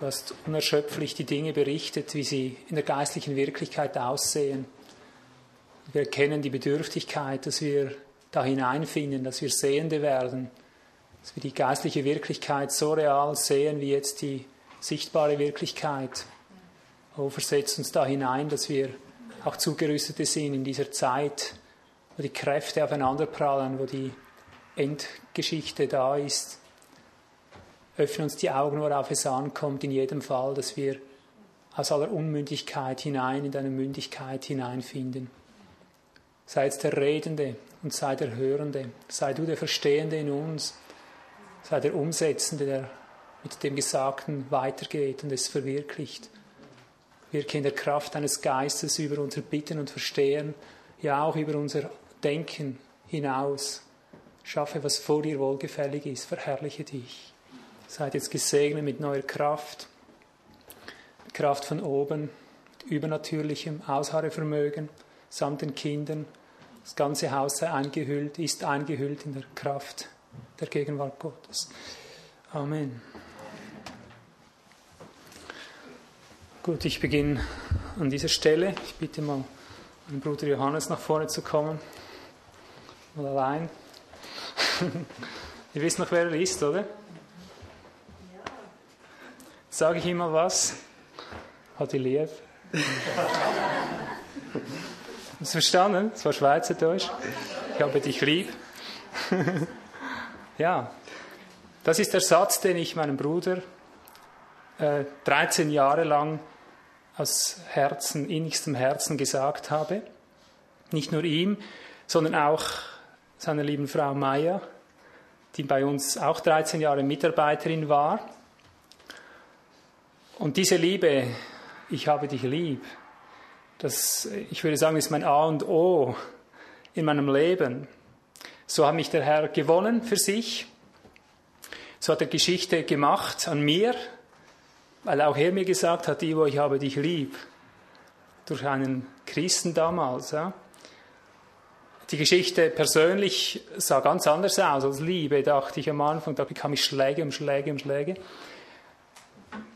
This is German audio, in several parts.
Du hast unerschöpflich die Dinge berichtet, wie sie in der geistlichen Wirklichkeit aussehen. Wir erkennen die Bedürftigkeit, dass wir da hineinfinden, dass wir Sehende werden, dass wir die geistliche Wirklichkeit so real sehen wie jetzt die sichtbare Wirklichkeit. Oh, versetzt uns da hinein, dass wir auch zugerüstete sind in dieser Zeit, wo die Kräfte aufeinanderprallen, wo die Endgeschichte da ist. Öffne uns die Augen, worauf es ankommt, in jedem Fall, dass wir aus aller Unmündigkeit hinein in deine Mündigkeit hineinfinden. Sei jetzt der Redende und sei der Hörende, sei du der Verstehende in uns, sei der Umsetzende, der mit dem Gesagten weitergeht und es verwirklicht. Wirke in der Kraft deines Geistes über unser Bitten und Verstehen, ja auch über unser Denken hinaus. Schaffe, was vor dir wohlgefällig ist. Verherrliche dich. Seid jetzt gesegnet mit neuer Kraft, Kraft von oben, mit übernatürlichem Ausharrevermögen, samt den Kindern. Das ganze Haus sei eingehüllt, ist eingehüllt in der Kraft der Gegenwart Gottes. Amen. Gut, ich beginne an dieser Stelle. Ich bitte mal meinen Bruder Johannes nach vorne zu kommen. Mal allein. Ihr wisst noch, wer er ist, oder? Sage ich ihm mal was? Hat die lieb. Hast du verstanden? Das war Schweizerdeutsch. Ich habe dich lieb. ja, das ist der Satz, den ich meinem Bruder äh, 13 Jahre lang aus Herzen, innigstem Herzen gesagt habe. Nicht nur ihm, sondern auch seiner lieben Frau Maya, die bei uns auch 13 Jahre Mitarbeiterin war. Und diese Liebe, ich habe dich lieb, das, ich würde sagen, ist mein A und O in meinem Leben. So hat mich der Herr gewonnen für sich. So hat er Geschichte gemacht an mir, weil auch er mir gesagt hat, Ivo, ich habe dich lieb. Durch einen Christen damals. Ja. Die Geschichte persönlich sah ganz anders aus als Liebe, dachte ich am Anfang. Da bekam ich Schläge um Schläge um Schläge.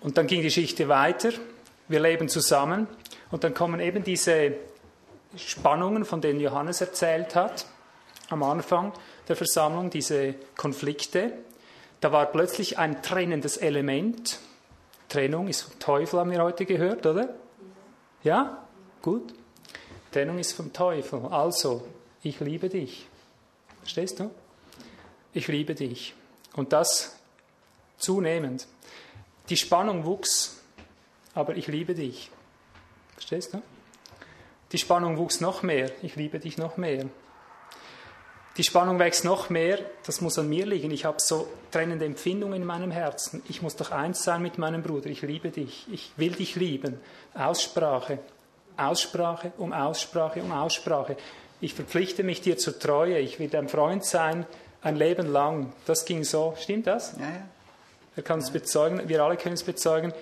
Und dann ging die Geschichte weiter. Wir leben zusammen. Und dann kommen eben diese Spannungen, von denen Johannes erzählt hat, am Anfang der Versammlung, diese Konflikte. Da war plötzlich ein trennendes Element. Trennung ist vom Teufel, haben wir heute gehört, oder? Ja? Gut. Trennung ist vom Teufel. Also, ich liebe dich. Verstehst du? Ich liebe dich. Und das zunehmend. Die Spannung wuchs, aber ich liebe dich. Verstehst du? Die Spannung wuchs noch mehr, ich liebe dich noch mehr. Die Spannung wächst noch mehr, das muss an mir liegen. Ich habe so trennende Empfindungen in meinem Herzen. Ich muss doch eins sein mit meinem Bruder. Ich liebe dich. Ich will dich lieben. Aussprache. Aussprache um Aussprache um Aussprache. Ich verpflichte mich dir zur Treue. Ich will dein Freund sein ein Leben lang. Das ging so. Stimmt das? Ja, ja. Er kann es bezeugen. Wir alle können es bezeugen.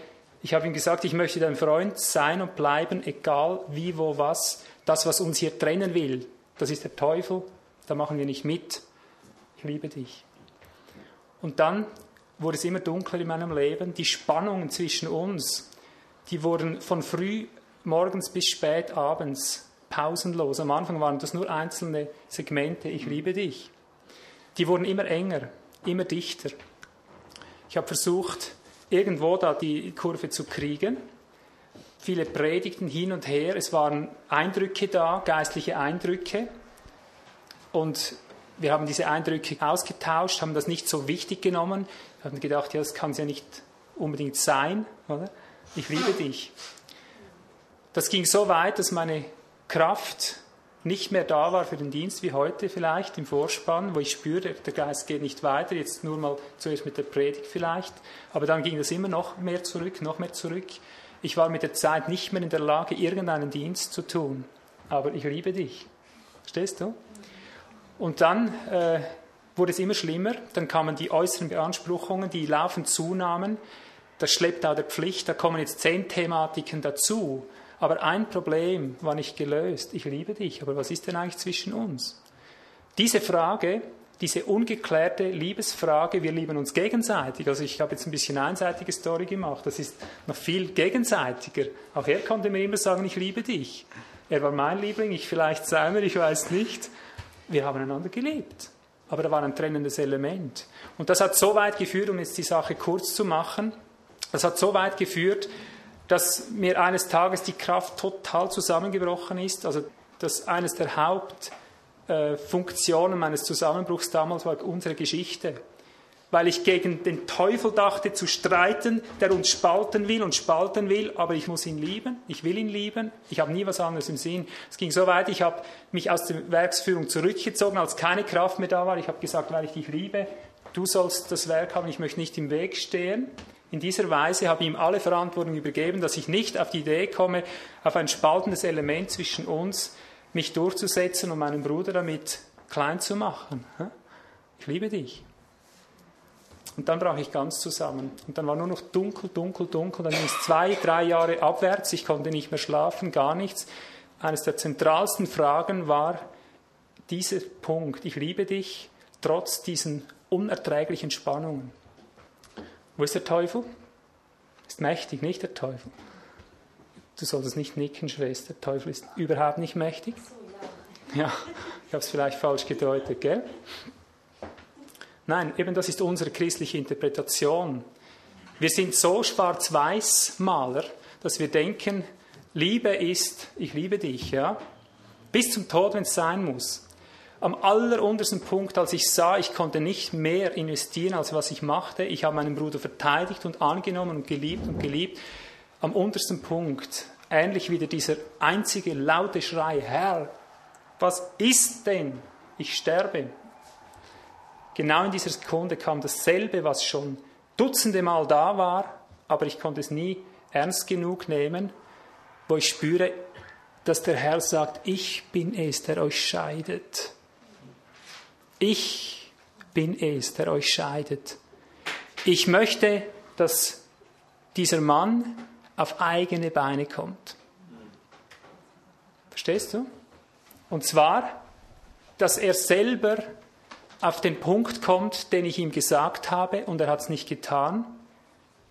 Ich habe ihm gesagt, ich möchte dein Freund sein und bleiben, egal wie, wo, was. Das, was uns hier trennen will, das ist der Teufel da machen wir nicht mit. Ich liebe dich. Und dann wurde es immer dunkler in meinem Leben. Die Spannungen zwischen uns, die wurden von früh morgens bis spät abends pausenlos. Am Anfang waren das nur einzelne Segmente. Ich liebe dich. Die wurden immer enger, immer dichter. Ich habe versucht, irgendwo da die Kurve zu kriegen. Viele Predigten hin und her. Es waren Eindrücke da, geistliche Eindrücke. Und wir haben diese Eindrücke ausgetauscht, haben das nicht so wichtig genommen. Wir haben gedacht, ja, das kann es ja nicht unbedingt sein. Oder? Ich liebe dich. Das ging so weit, dass meine Kraft nicht mehr da war für den Dienst wie heute vielleicht im Vorspann, wo ich spüre, der Geist geht nicht weiter, jetzt nur mal zuerst mit der Predigt vielleicht, aber dann ging das immer noch mehr zurück, noch mehr zurück. Ich war mit der Zeit nicht mehr in der Lage, irgendeinen Dienst zu tun, aber ich liebe dich. Verstehst du? Und dann äh, wurde es immer schlimmer. Dann kamen die äußeren Beanspruchungen, die laufend zunahmen. Das schleppt auch der Pflicht. Da kommen jetzt zehn Thematiken dazu. Aber ein Problem war nicht gelöst. Ich liebe dich, aber was ist denn eigentlich zwischen uns? Diese Frage, diese ungeklärte Liebesfrage, wir lieben uns gegenseitig. Also ich habe jetzt ein bisschen einseitige Story gemacht, das ist noch viel gegenseitiger. Auch er konnte mir immer sagen, ich liebe dich. Er war mein Liebling, ich vielleicht seiner, ich weiß nicht. Wir haben einander geliebt. Aber da war ein trennendes Element. Und das hat so weit geführt, um jetzt die Sache kurz zu machen, das hat so weit geführt, dass mir eines Tages die Kraft total zusammengebrochen ist. Also dass eines der Hauptfunktionen meines Zusammenbruchs damals war unsere Geschichte. Weil ich gegen den Teufel dachte zu streiten, der uns spalten will und spalten will, aber ich muss ihn lieben, ich will ihn lieben, ich habe nie was anderes im Sinn. Es ging so weit, ich habe mich aus der Werksführung zurückgezogen, als keine Kraft mehr da war. Ich habe gesagt, weil ich dich liebe, du sollst das Werk haben, ich möchte nicht im Weg stehen. In dieser Weise habe ich ihm alle Verantwortung übergeben, dass ich nicht auf die Idee komme, auf ein spaltendes Element zwischen uns mich durchzusetzen und meinen Bruder damit klein zu machen. Ich liebe dich. Und dann brach ich ganz zusammen. Und dann war nur noch dunkel, dunkel, dunkel. Dann ging es zwei, drei Jahre abwärts. Ich konnte nicht mehr schlafen, gar nichts. Eines der zentralsten Fragen war dieser Punkt. Ich liebe dich trotz diesen unerträglichen Spannungen. Wo ist der Teufel? Ist mächtig, nicht der Teufel. Du solltest nicht nicken, Schwester. Der Teufel ist überhaupt nicht mächtig. Ja, ich habe es vielleicht falsch gedeutet, gell? Nein, eben das ist unsere christliche Interpretation. Wir sind so schwarz-weiß-Maler, dass wir denken, Liebe ist, ich liebe dich, ja? Bis zum Tod, wenn es sein muss. Am alleruntersten Punkt, als ich sah, ich konnte nicht mehr investieren, als was ich machte, ich habe meinen Bruder verteidigt und angenommen und geliebt und geliebt, am untersten Punkt, ähnlich wieder dieser einzige laute Schrei, Herr, was ist denn? Ich sterbe. Genau in dieser Sekunde kam dasselbe, was schon dutzende Mal da war, aber ich konnte es nie ernst genug nehmen, wo ich spüre, dass der Herr sagt, ich bin es, der euch scheidet. Ich bin es, der euch scheidet. Ich möchte, dass dieser Mann auf eigene Beine kommt. Verstehst du? Und zwar, dass er selber auf den Punkt kommt, den ich ihm gesagt habe, und er hat es nicht getan.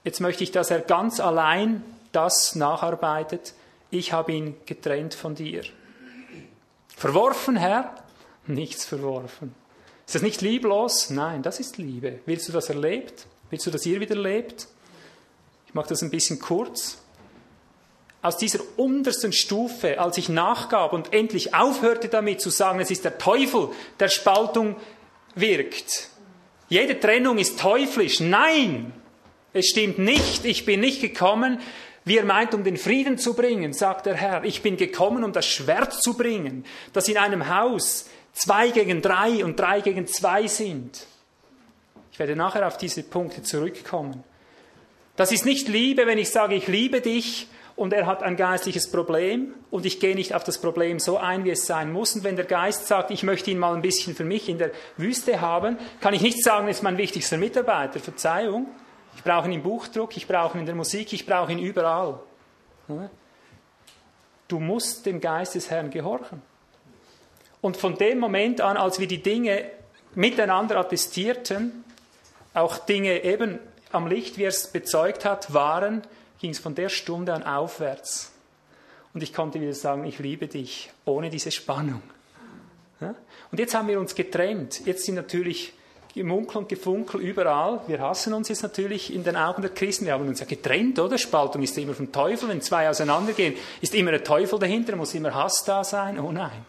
Jetzt möchte ich, dass er ganz allein das nacharbeitet. Ich habe ihn getrennt von dir. Verworfen, Herr? Nichts verworfen. Ist das nicht lieblos? Nein, das ist Liebe. Willst du, dass er lebt? Willst du, dass ihr wieder lebt? Ich mache das ein bisschen kurz. Aus dieser untersten Stufe, als ich nachgab und endlich aufhörte damit zu sagen, es ist der Teufel, der Spaltung wirkt. Jede Trennung ist teuflisch. Nein, es stimmt nicht. Ich bin nicht gekommen, wie er meint, um den Frieden zu bringen, sagt der Herr. Ich bin gekommen, um das Schwert zu bringen, das in einem Haus zwei gegen drei und drei gegen zwei sind. Ich werde nachher auf diese Punkte zurückkommen. Das ist nicht Liebe, wenn ich sage, ich liebe dich und er hat ein geistliches Problem und ich gehe nicht auf das Problem so ein, wie es sein muss. Und wenn der Geist sagt, ich möchte ihn mal ein bisschen für mich in der Wüste haben, kann ich nicht sagen, er ist mein wichtigster Mitarbeiter. Verzeihung. Ich brauche ihn im Buchdruck, ich brauche ihn in der Musik, ich brauche ihn überall. Du musst dem Geist des Herrn gehorchen. Und von dem Moment an, als wir die Dinge miteinander attestierten, auch Dinge eben am Licht, wie er es bezeugt hat, waren, ging es von der Stunde an aufwärts. Und ich konnte wieder sagen, ich liebe dich, ohne diese Spannung. Und jetzt haben wir uns getrennt. Jetzt sind natürlich Gemunkel und Gefunkel überall. Wir hassen uns jetzt natürlich in den Augen der Christen. Wir haben uns ja getrennt, oder? Spaltung ist immer vom Teufel. Wenn zwei auseinandergehen, ist immer der Teufel dahinter, muss immer Hass da sein. Oh nein.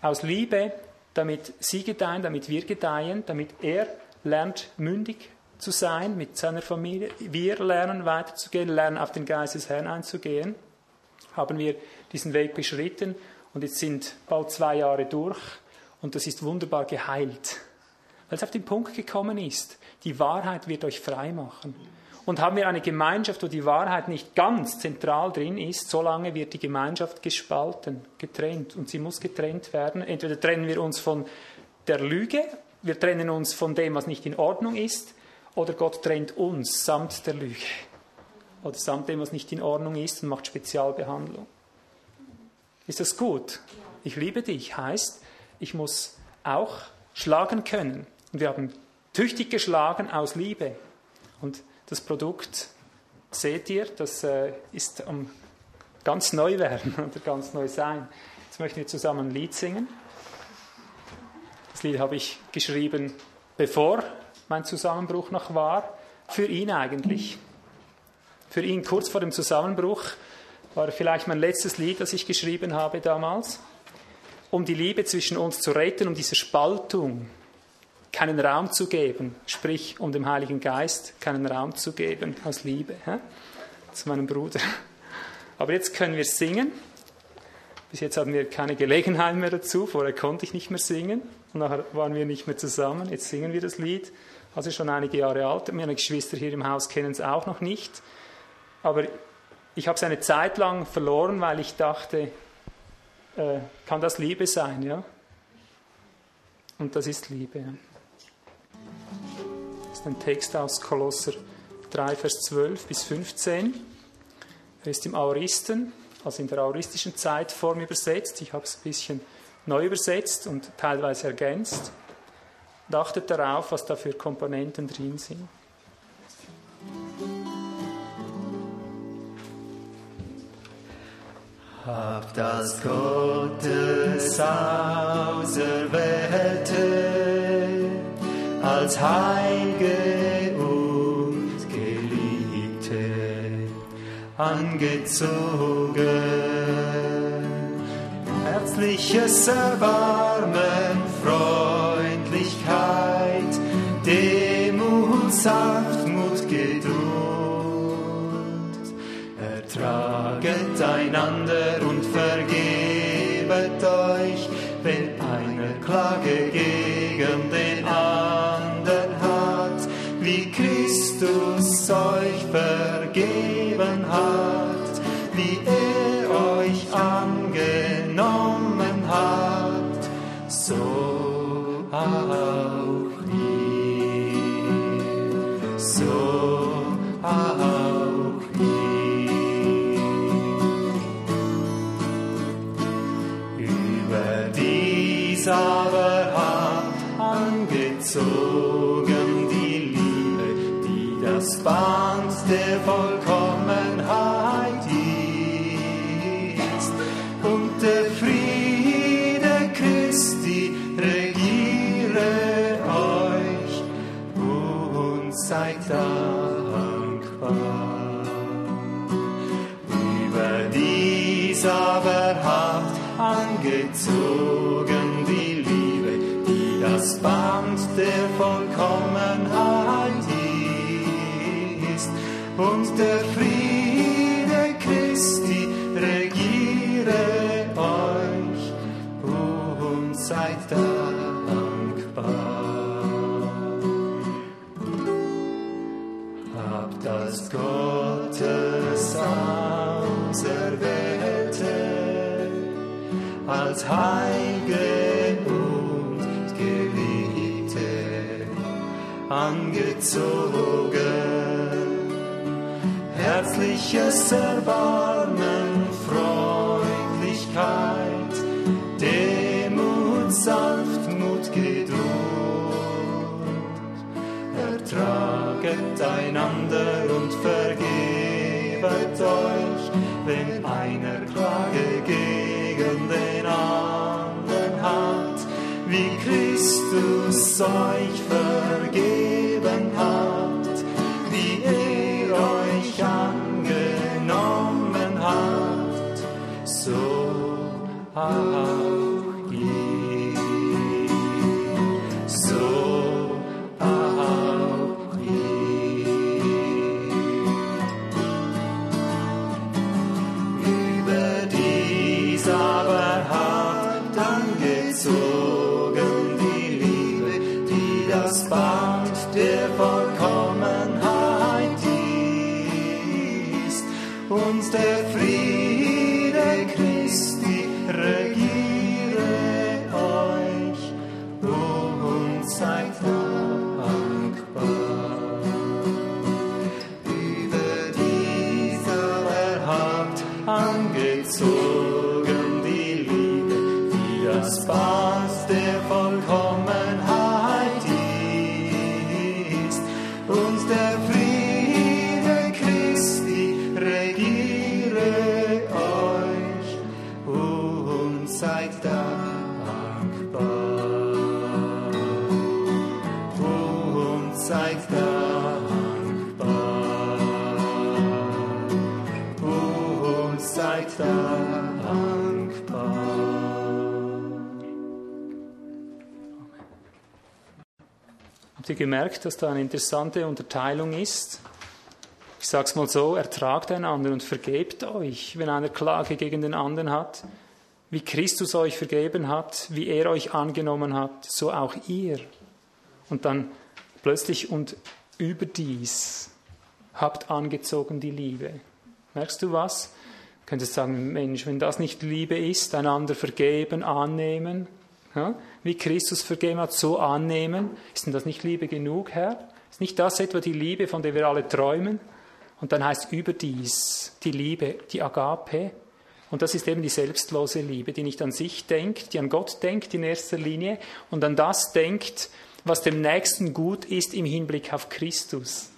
Aus Liebe, damit sie gedeihen, damit wir gedeihen, damit er lernt, mündig zu sein mit seiner Familie. Wir lernen weiterzugehen, lernen auf den Geist des Herrn einzugehen. Haben wir diesen Weg beschritten und jetzt sind bald zwei Jahre durch und das ist wunderbar geheilt, weil es auf den Punkt gekommen ist. Die Wahrheit wird euch frei machen. Und haben wir eine Gemeinschaft, wo die Wahrheit nicht ganz zentral drin ist, solange wird die Gemeinschaft gespalten, getrennt. Und sie muss getrennt werden. Entweder trennen wir uns von der Lüge, wir trennen uns von dem, was nicht in Ordnung ist, oder Gott trennt uns samt der Lüge oder samt dem, was nicht in Ordnung ist und macht Spezialbehandlung. Ist das gut? Ich liebe dich heißt, ich muss auch schlagen können. Und wir haben tüchtig geschlagen aus Liebe. Und das Produkt, seht ihr, das äh, ist am ganz neu werden oder ganz neu sein. Jetzt möchten wir zusammen ein Lied singen. Das Lied habe ich geschrieben, bevor mein Zusammenbruch noch war, für ihn eigentlich. Für ihn kurz vor dem Zusammenbruch war vielleicht mein letztes Lied, das ich geschrieben habe damals, um die Liebe zwischen uns zu retten, um diese Spaltung keinen Raum zu geben, sprich um dem Heiligen Geist keinen Raum zu geben aus Liebe hä? zu meinem Bruder. Aber jetzt können wir singen. Bis jetzt hatten wir keine Gelegenheit mehr dazu. Vorher konnte ich nicht mehr singen. Und nachher waren wir nicht mehr zusammen. Jetzt singen wir das Lied. Also schon einige Jahre alt. Meine Geschwister hier im Haus kennen es auch noch nicht. Aber ich habe es eine Zeit lang verloren, weil ich dachte, äh, kann das Liebe sein, ja? Und das ist Liebe. Ja. Ist ein Text aus Kolosser 3, Vers 12 bis 15. Er ist im Aoristen, also in der auristischen Zeitform übersetzt. Ich habe es ein bisschen neu übersetzt und teilweise ergänzt. Und achtet darauf, was da für Komponenten drin sind. Hab das Gottes auserwählte als Heilige und Geliebte angezogen. Herzliches Erbarmen, Freundlichkeit, Demut, Sanftmut, Geduld. Ertraget einander und vergebet euch, wenn einer Klage vergeben hat, wie er euch angenommen hat, so auch ihr, so auch ihr. Über dies aber habt angezogen die Liebe, die das Band der Vollkommenheit ist. Und der Friede Christi regiere euch und seid dankbar. Über dies aber habt angezogen die Liebe, die das Band der Friede Christi regiere euch und seid dankbar. Habt das Gottes als Heilige und Geliebte angezogen. Herzliches Erbarmen, Freundlichkeit, Demut, Sanftmut, Geduld. Ertraget einander und vergebet euch, wenn einer Klage gegen den anderen hat, wie Christus euch vergeben Habt ihr gemerkt, dass da eine interessante Unterteilung ist? Ich sage es mal so, ertragt einander und vergebt euch, wenn einer Klage gegen den anderen hat. Wie Christus euch vergeben hat, wie er euch angenommen hat, so auch ihr. Und dann plötzlich und überdies habt angezogen die Liebe. Merkst du was? Du könntest sagen, Mensch, wenn das nicht Liebe ist, einander vergeben, annehmen, ja, wie Christus vergeben hat, so annehmen, ist denn das nicht Liebe genug, Herr? Ist nicht das etwa die Liebe, von der wir alle träumen? Und dann heißt überdies die Liebe, die Agape. Und das ist eben die selbstlose Liebe, die nicht an sich denkt, die an Gott denkt in erster Linie und an das denkt, was dem Nächsten gut ist im Hinblick auf Christus.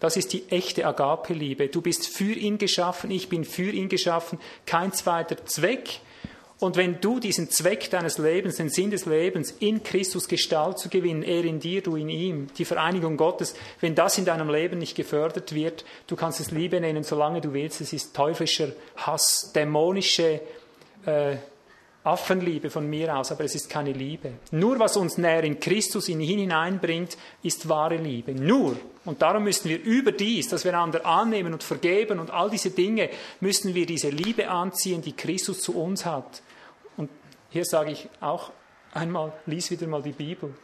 Das ist die echte Agape-Liebe. Du bist für ihn geschaffen, ich bin für ihn geschaffen, kein zweiter Zweck. Und wenn du diesen Zweck deines Lebens, den Sinn des Lebens in Christus Gestalt zu gewinnen, er in dir, du in ihm, die Vereinigung Gottes, wenn das in deinem Leben nicht gefördert wird, du kannst es Liebe nennen, solange du willst, es ist teuflischer Hass, dämonische äh, Affenliebe von mir aus, aber es ist keine Liebe. Nur was uns näher in Christus in ihn hineinbringt, ist wahre Liebe. Nur. Und darum müssen wir über dies, dass wir einander annehmen und vergeben und all diese Dinge, müssen wir diese Liebe anziehen, die Christus zu uns hat. Hier sage ich auch einmal, lies wieder mal die Bibel,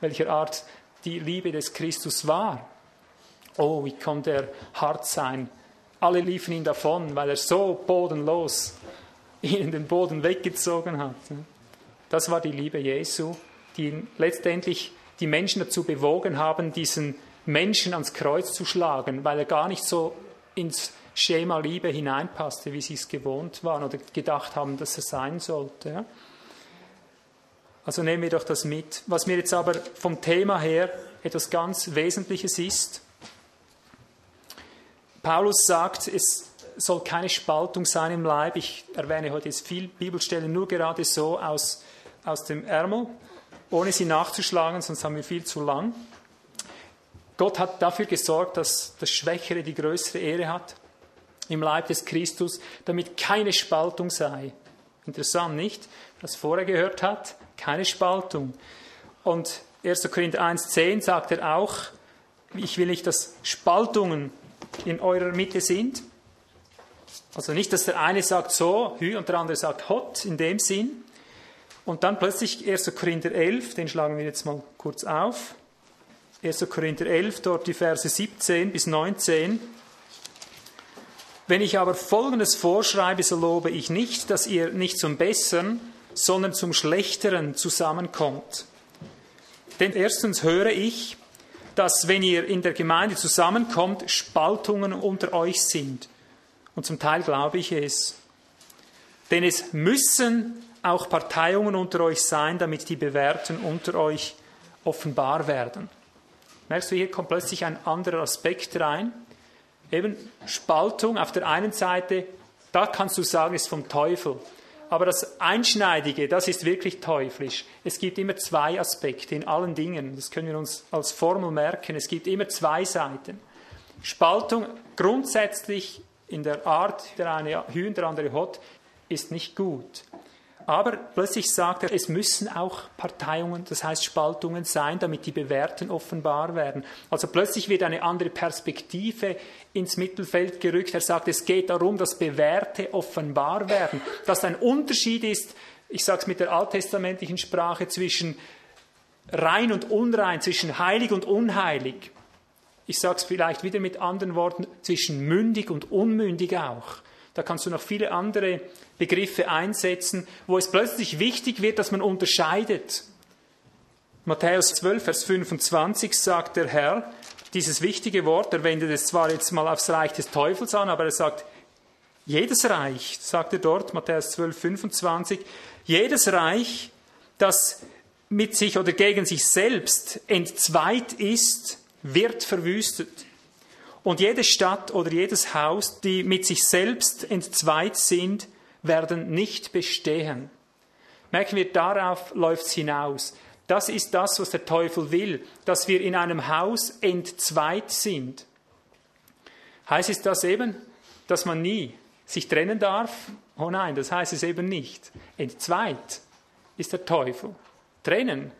welcher Art die Liebe des Christus war. Oh, wie konnte er hart sein. Alle liefen ihn davon, weil er so bodenlos ihnen den Boden weggezogen hat. Das war die Liebe Jesu, die letztendlich die Menschen dazu bewogen haben, diesen Menschen ans Kreuz zu schlagen, weil er gar nicht so ins Schema Liebe hineinpasste, wie sie es gewohnt waren oder gedacht haben, dass er sein sollte. Also nehmen wir doch das mit. Was mir jetzt aber vom Thema her etwas ganz Wesentliches ist, Paulus sagt, es soll keine Spaltung sein im Leib. Ich erwähne heute jetzt viel Bibelstellen nur gerade so aus, aus dem Ärmel, ohne sie nachzuschlagen, sonst haben wir viel zu lang. Gott hat dafür gesorgt, dass das Schwächere die größere Ehre hat im Leib des Christus, damit keine Spaltung sei. Interessant, nicht? Was vorher gehört hat, keine Spaltung. Und 1. Korinther 1,10 sagt er auch, ich will nicht, dass Spaltungen in eurer Mitte sind, also nicht, dass der eine sagt so, hü, und der andere sagt hot, in dem Sinn. Und dann plötzlich 1. Korinther 11, den schlagen wir jetzt mal kurz auf. 1. Korinther 11, dort die Verse 17 bis 19. Wenn ich aber Folgendes vorschreibe, so lobe ich nicht, dass ihr nicht zum Besseren, sondern zum Schlechteren zusammenkommt. Denn erstens höre ich, dass wenn ihr in der Gemeinde zusammenkommt, Spaltungen unter euch sind. Und zum Teil glaube ich es. Denn es müssen auch Parteiungen unter euch sein, damit die Bewährten unter euch offenbar werden. Merkst du, hier kommt plötzlich ein anderer Aspekt rein. Eben Spaltung auf der einen Seite, da kannst du sagen, ist vom Teufel. Aber das Einschneidige, das ist wirklich teuflisch. Es gibt immer zwei Aspekte in allen Dingen. Das können wir uns als Formel merken. Es gibt immer zwei Seiten. Spaltung grundsätzlich in der Art, der eine Hühn, der andere hat, ist nicht gut. Aber plötzlich sagt er, es müssen auch Parteiungen, das heißt Spaltungen sein, damit die Bewährten offenbar werden. Also plötzlich wird eine andere Perspektive ins Mittelfeld gerückt. Er sagt, es geht darum, dass Bewährte offenbar werden. Dass ein Unterschied ist, ich sage es mit der alttestamentlichen Sprache, zwischen rein und unrein, zwischen heilig und unheilig ich sage es vielleicht wieder mit anderen Worten, zwischen mündig und unmündig auch. Da kannst du noch viele andere Begriffe einsetzen, wo es plötzlich wichtig wird, dass man unterscheidet. Matthäus 12, Vers 25 sagt der Herr, dieses wichtige Wort, er wendet es zwar jetzt mal aufs Reich des Teufels an, aber er sagt, jedes Reich, sagt er dort, Matthäus 12, 25, jedes Reich, das mit sich oder gegen sich selbst entzweit ist, wird verwüstet. Und jede Stadt oder jedes Haus, die mit sich selbst entzweit sind, werden nicht bestehen. Merken wir, darauf läuft es hinaus. Das ist das, was der Teufel will, dass wir in einem Haus entzweit sind. Heißt es das eben, dass man nie sich trennen darf? Oh nein, das heißt es eben nicht. Entzweit ist der Teufel. Trennen.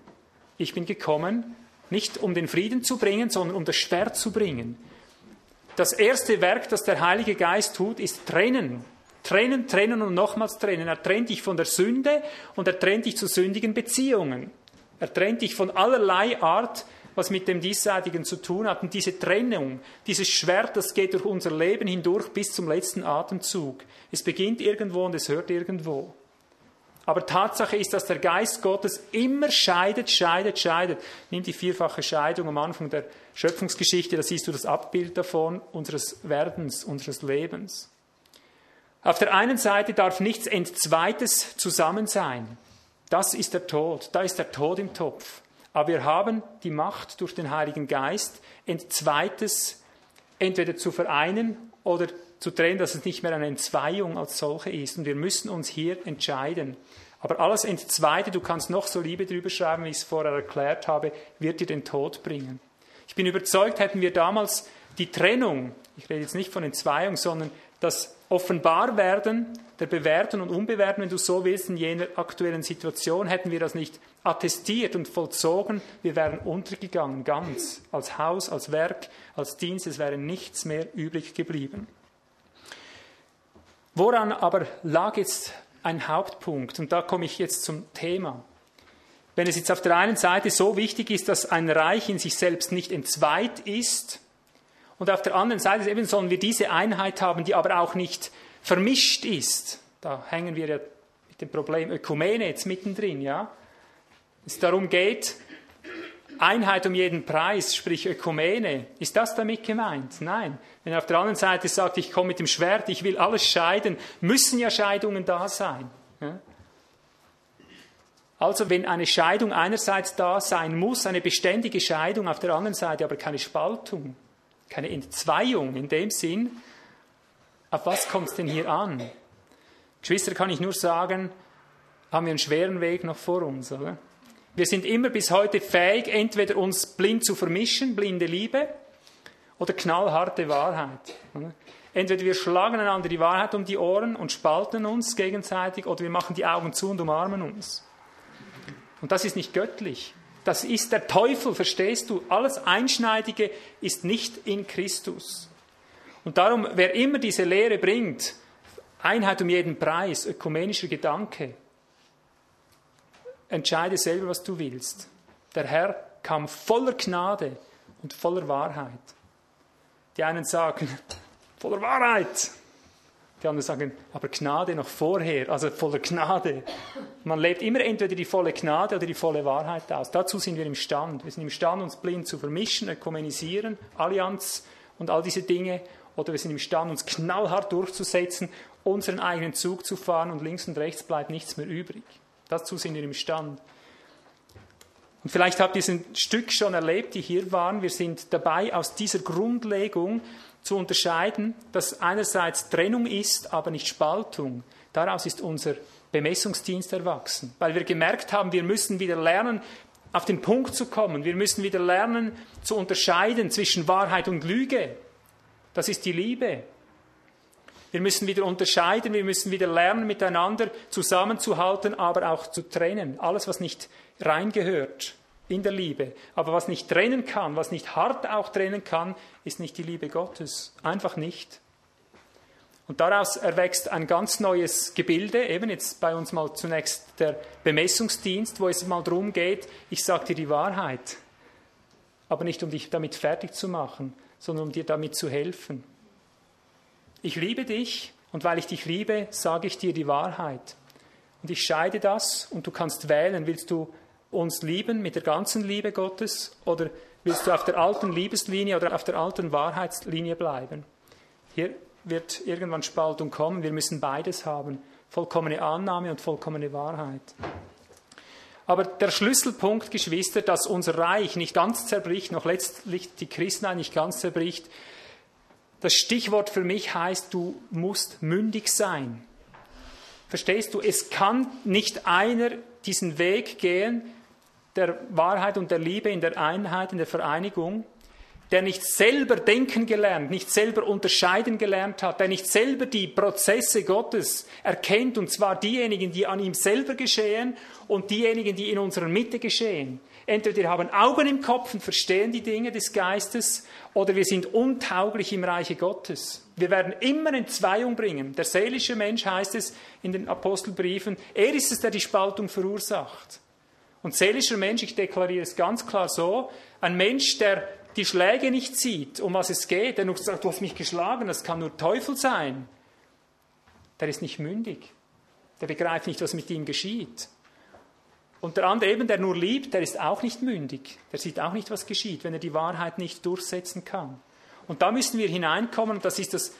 Ich bin gekommen, nicht um den Frieden zu bringen, sondern um das Schwert zu bringen. Das erste Werk, das der Heilige Geist tut, ist trennen. Trennen, trennen und nochmals trennen. Er trennt dich von der Sünde und er trennt dich zu sündigen Beziehungen. Er trennt dich von allerlei Art, was mit dem Diesseitigen zu tun hat. Und diese Trennung, dieses Schwert, das geht durch unser Leben hindurch bis zum letzten Atemzug. Es beginnt irgendwo und es hört irgendwo. Aber Tatsache ist, dass der Geist Gottes immer scheidet, scheidet, scheidet. Nimm die vierfache Scheidung am Anfang der Schöpfungsgeschichte, da siehst du das Abbild davon, unseres Werdens, unseres Lebens. Auf der einen Seite darf nichts Entzweites zusammen sein. Das ist der Tod, da ist der Tod im Topf. Aber wir haben die Macht durch den Heiligen Geist, Entzweites entweder zu vereinen oder zu trennen, dass es nicht mehr eine Entzweiung als solche ist. Und wir müssen uns hier entscheiden. Aber alles Entzweite, du kannst noch so Liebe drüber schreiben, wie ich es vorher erklärt habe, wird dir den Tod bringen. Ich bin überzeugt, hätten wir damals die Trennung, ich rede jetzt nicht von Entzweiung, sondern das Offenbarwerden der Bewährten und Unbewährten, wenn du so willst, in jener aktuellen Situation, hätten wir das nicht attestiert und vollzogen, wir wären untergegangen, ganz, als Haus, als Werk, als Dienst, es wäre nichts mehr übrig geblieben. Woran aber lag jetzt ein Hauptpunkt? Und da komme ich jetzt zum Thema. Wenn es jetzt auf der einen Seite so wichtig ist, dass ein Reich in sich selbst nicht entzweit ist, und auf der anderen Seite eben sollen wir diese Einheit haben, die aber auch nicht vermischt ist. Da hängen wir ja mit dem Problem Ökumene jetzt mittendrin, ja. Es darum geht, Einheit um jeden Preis, sprich Ökumene. Ist das damit gemeint? Nein. Wenn er auf der anderen Seite sagt, ich komme mit dem Schwert, ich will alles scheiden, müssen ja Scheidungen da sein. Also wenn eine Scheidung einerseits da sein muss, eine beständige Scheidung, auf der anderen Seite aber keine Spaltung, keine Entzweiung in dem Sinn, auf was kommt es denn hier an? Geschwister, kann ich nur sagen, haben wir einen schweren Weg noch vor uns, oder? Wir sind immer bis heute fähig, entweder uns blind zu vermischen, blinde Liebe, oder knallharte Wahrheit. Entweder wir schlagen einander die Wahrheit um die Ohren und spalten uns gegenseitig, oder wir machen die Augen zu und umarmen uns. Und das ist nicht göttlich. Das ist der Teufel, verstehst du? Alles Einschneidige ist nicht in Christus. Und darum, wer immer diese Lehre bringt, Einheit um jeden Preis, ökumenischer Gedanke, entscheide selber, was du willst. Der Herr kam voller Gnade und voller Wahrheit. Die einen sagen, voller Wahrheit. Die anderen sagen, aber Gnade noch vorher, also voller Gnade. Man lebt immer entweder die volle Gnade oder die volle Wahrheit aus. Dazu sind wir imstand. Wir sind imstand, uns blind zu vermischen, ökumenisieren, Allianz und all diese Dinge. Oder wir sind imstand, uns knallhart durchzusetzen, unseren eigenen Zug zu fahren und links und rechts bleibt nichts mehr übrig. Dazu sind wir imstand. Und vielleicht habt ihr ein Stück schon erlebt, die hier waren. Wir sind dabei, aus dieser Grundlegung zu unterscheiden, dass einerseits Trennung ist, aber nicht Spaltung. Daraus ist unser Bemessungsdienst erwachsen, weil wir gemerkt haben, wir müssen wieder lernen, auf den Punkt zu kommen. Wir müssen wieder lernen zu unterscheiden zwischen Wahrheit und Lüge. Das ist die Liebe. Wir müssen wieder unterscheiden, wir müssen wieder lernen, miteinander zusammenzuhalten, aber auch zu trennen. Alles, was nicht reingehört, in der Liebe. Aber was nicht trennen kann, was nicht hart auch trennen kann, ist nicht die Liebe Gottes. Einfach nicht. Und daraus erwächst ein ganz neues Gebilde, eben jetzt bei uns mal zunächst der Bemessungsdienst, wo es mal darum geht, ich sage dir die Wahrheit, aber nicht um dich damit fertig zu machen, sondern um dir damit zu helfen. Ich liebe dich und weil ich dich liebe, sage ich dir die Wahrheit. Und ich scheide das und du kannst wählen, willst du uns lieben mit der ganzen Liebe Gottes oder willst du auf der alten Liebeslinie oder auf der alten Wahrheitslinie bleiben? Hier wird irgendwann Spaltung kommen. Wir müssen beides haben. Vollkommene Annahme und vollkommene Wahrheit. Aber der Schlüsselpunkt, Geschwister, dass unser Reich nicht ganz zerbricht, noch letztlich die Christenheit nicht ganz zerbricht, das Stichwort für mich heißt, du musst mündig sein. Verstehst du, es kann nicht einer diesen Weg gehen, der Wahrheit und der Liebe in der Einheit, in der Vereinigung, der nicht selber denken gelernt, nicht selber unterscheiden gelernt hat, der nicht selber die Prozesse Gottes erkennt, und zwar diejenigen, die an ihm selber geschehen und diejenigen, die in unserer Mitte geschehen. Entweder wir haben Augen im Kopf und verstehen die Dinge des Geistes, oder wir sind untauglich im Reiche Gottes. Wir werden immer Entzweiung bringen. Der seelische Mensch heißt es in den Apostelbriefen, er ist es, der die Spaltung verursacht. Und seelischer Mensch, ich deklariere es ganz klar so, ein Mensch, der die Schläge nicht sieht, um was es geht, der nur sagt, du hast mich geschlagen, das kann nur Teufel sein, der ist nicht mündig. Der begreift nicht, was mit ihm geschieht. Und der andere eben, der nur liebt, der ist auch nicht mündig. Der sieht auch nicht, was geschieht, wenn er die Wahrheit nicht durchsetzen kann. Und da müssen wir hineinkommen, und das ist das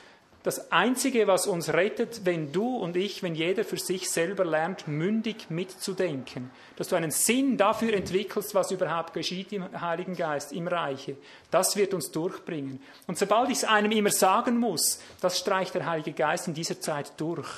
das Einzige, was uns rettet, wenn du und ich, wenn jeder für sich selber lernt, mündig mitzudenken, dass du einen Sinn dafür entwickelst, was überhaupt geschieht im Heiligen Geist, im Reiche, das wird uns durchbringen. Und sobald ich es einem immer sagen muss, das streicht der Heilige Geist in dieser Zeit durch.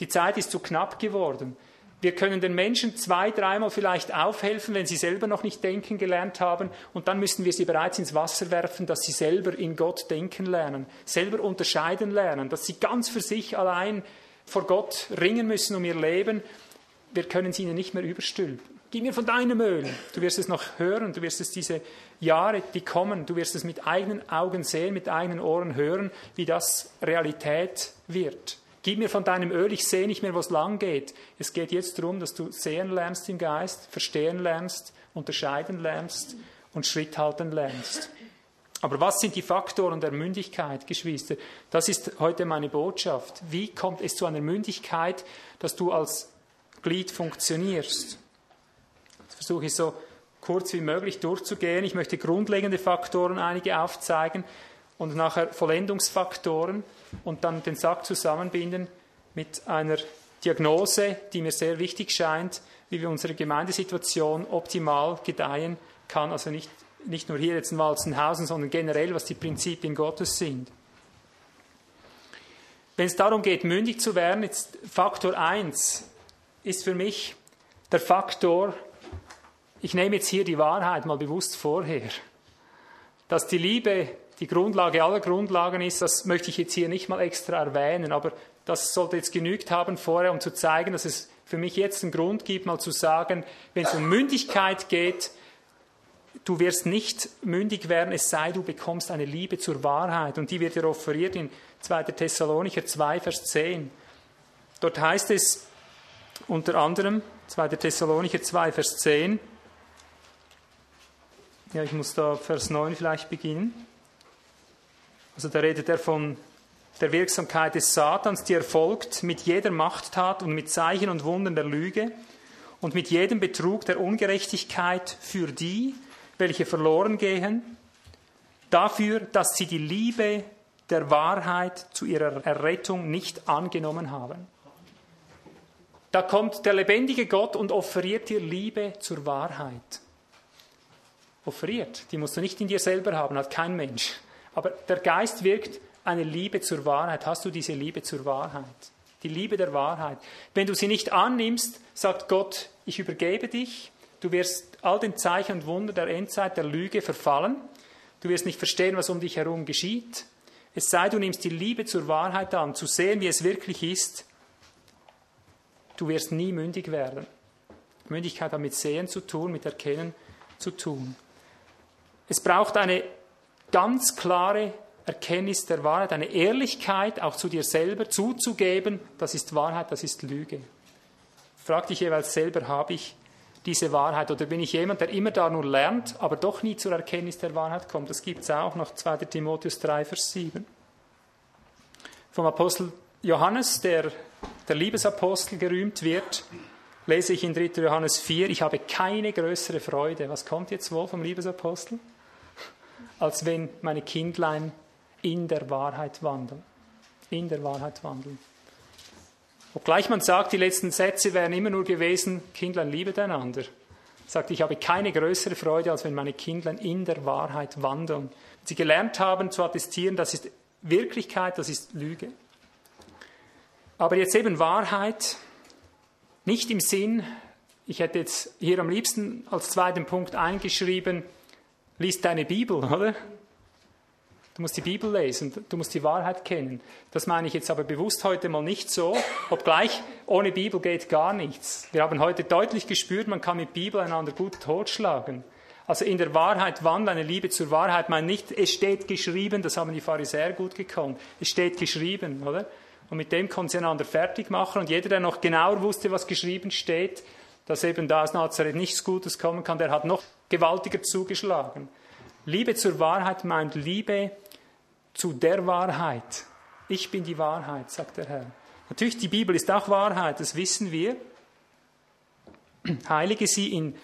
Die Zeit ist zu knapp geworden. Wir können den Menschen zwei, dreimal vielleicht aufhelfen, wenn sie selber noch nicht denken gelernt haben. Und dann müssen wir sie bereits ins Wasser werfen, dass sie selber in Gott denken lernen, selber unterscheiden lernen, dass sie ganz für sich allein vor Gott ringen müssen um ihr Leben. Wir können sie ihnen nicht mehr überstülpen. Gib mir von deinem Öl. Du wirst es noch hören, du wirst es diese Jahre, die kommen, du wirst es mit eigenen Augen sehen, mit eigenen Ohren hören, wie das Realität wird. Gib mir von deinem Öl, ich sehe nicht mehr, wo es lang geht. Es geht jetzt darum, dass du sehen lernst im Geist, verstehen lernst, unterscheiden lernst und Schritt halten lernst. Aber was sind die Faktoren der Mündigkeit, Geschwister? Das ist heute meine Botschaft. Wie kommt es zu einer Mündigkeit, dass du als Glied funktionierst? Das versuche ich so kurz wie möglich durchzugehen. Ich möchte grundlegende Faktoren einige aufzeigen und nachher Vollendungsfaktoren und dann den Sack zusammenbinden mit einer Diagnose, die mir sehr wichtig scheint, wie wir unsere Gemeindesituation optimal gedeihen kann. Also nicht, nicht nur hier jetzt in Walzenhausen, sondern generell, was die Prinzipien Gottes sind. Wenn es darum geht, mündig zu werden, jetzt Faktor 1 ist für mich der Faktor, ich nehme jetzt hier die Wahrheit mal bewusst vorher, dass die Liebe die Grundlage aller Grundlagen ist, das möchte ich jetzt hier nicht mal extra erwähnen, aber das sollte jetzt genügt haben vorher, um zu zeigen, dass es für mich jetzt einen Grund gibt, mal zu sagen, wenn es um Mündigkeit geht, du wirst nicht mündig werden, es sei, du bekommst eine Liebe zur Wahrheit. Und die wird dir offeriert in 2. Thessalonicher 2, Vers 10. Dort heißt es unter anderem, 2. Thessalonicher 2, Vers 10, ja, ich muss da Vers 9 vielleicht beginnen. Also da redet er von der Wirksamkeit des Satans, die erfolgt mit jeder Machttat und mit Zeichen und Wundern der Lüge und mit jedem Betrug der Ungerechtigkeit für die, welche verloren gehen, dafür, dass sie die Liebe der Wahrheit zu ihrer Errettung nicht angenommen haben. Da kommt der lebendige Gott und offeriert dir Liebe zur Wahrheit. Offeriert, die musst du nicht in dir selber haben, hat kein Mensch. Aber der Geist wirkt eine Liebe zur Wahrheit. Hast du diese Liebe zur Wahrheit? Die Liebe der Wahrheit. Wenn du sie nicht annimmst, sagt Gott, ich übergebe dich. Du wirst all den Zeichen und Wunder der Endzeit, der Lüge verfallen. Du wirst nicht verstehen, was um dich herum geschieht. Es sei, du nimmst die Liebe zur Wahrheit an, zu sehen, wie es wirklich ist. Du wirst nie mündig werden. Mündigkeit hat mit Sehen zu tun, mit Erkennen zu tun. Es braucht eine ganz klare Erkenntnis der Wahrheit, eine Ehrlichkeit auch zu dir selber zuzugeben, das ist Wahrheit, das ist Lüge. Frag dich jeweils selber, habe ich diese Wahrheit oder bin ich jemand, der immer da nur lernt, aber doch nie zur Erkenntnis der Wahrheit kommt? Das gibt es auch noch 2. Timotheus 3, Vers 7. Vom Apostel Johannes, der der Liebesapostel gerühmt wird, lese ich in 3. Johannes 4, ich habe keine größere Freude. Was kommt jetzt wohl vom Liebesapostel? Als wenn meine Kindlein in der Wahrheit wandeln. In der Wahrheit wandeln. Obgleich man sagt, die letzten Sätze wären immer nur gewesen, Kindlein liebet einander. Sagt, ich habe keine größere Freude, als wenn meine Kindlein in der Wahrheit wandeln. Sie gelernt haben zu attestieren, das ist Wirklichkeit, das ist Lüge. Aber jetzt eben Wahrheit, nicht im Sinn, ich hätte jetzt hier am liebsten als zweiten Punkt eingeschrieben, Lies deine Bibel, oder? Du musst die Bibel lesen, du musst die Wahrheit kennen. Das meine ich jetzt aber bewusst heute mal nicht so, obgleich ohne Bibel geht gar nichts. Wir haben heute deutlich gespürt, man kann mit Bibel einander gut totschlagen. Also in der Wahrheit wandeln, eine Liebe zur Wahrheit, meine nicht, es steht geschrieben, das haben die Pharisäer gut gekonnt. Es steht geschrieben, oder? Und mit dem konnten sie einander fertig machen und jeder, der noch genauer wusste, was geschrieben steht, dass eben da aus Nazareth nichts Gutes kommen kann, der hat noch gewaltiger zugeschlagen. Liebe zur Wahrheit meint Liebe zu der Wahrheit. Ich bin die Wahrheit, sagt der Herr. Natürlich, die Bibel ist auch Wahrheit, das wissen wir. Heilige sie in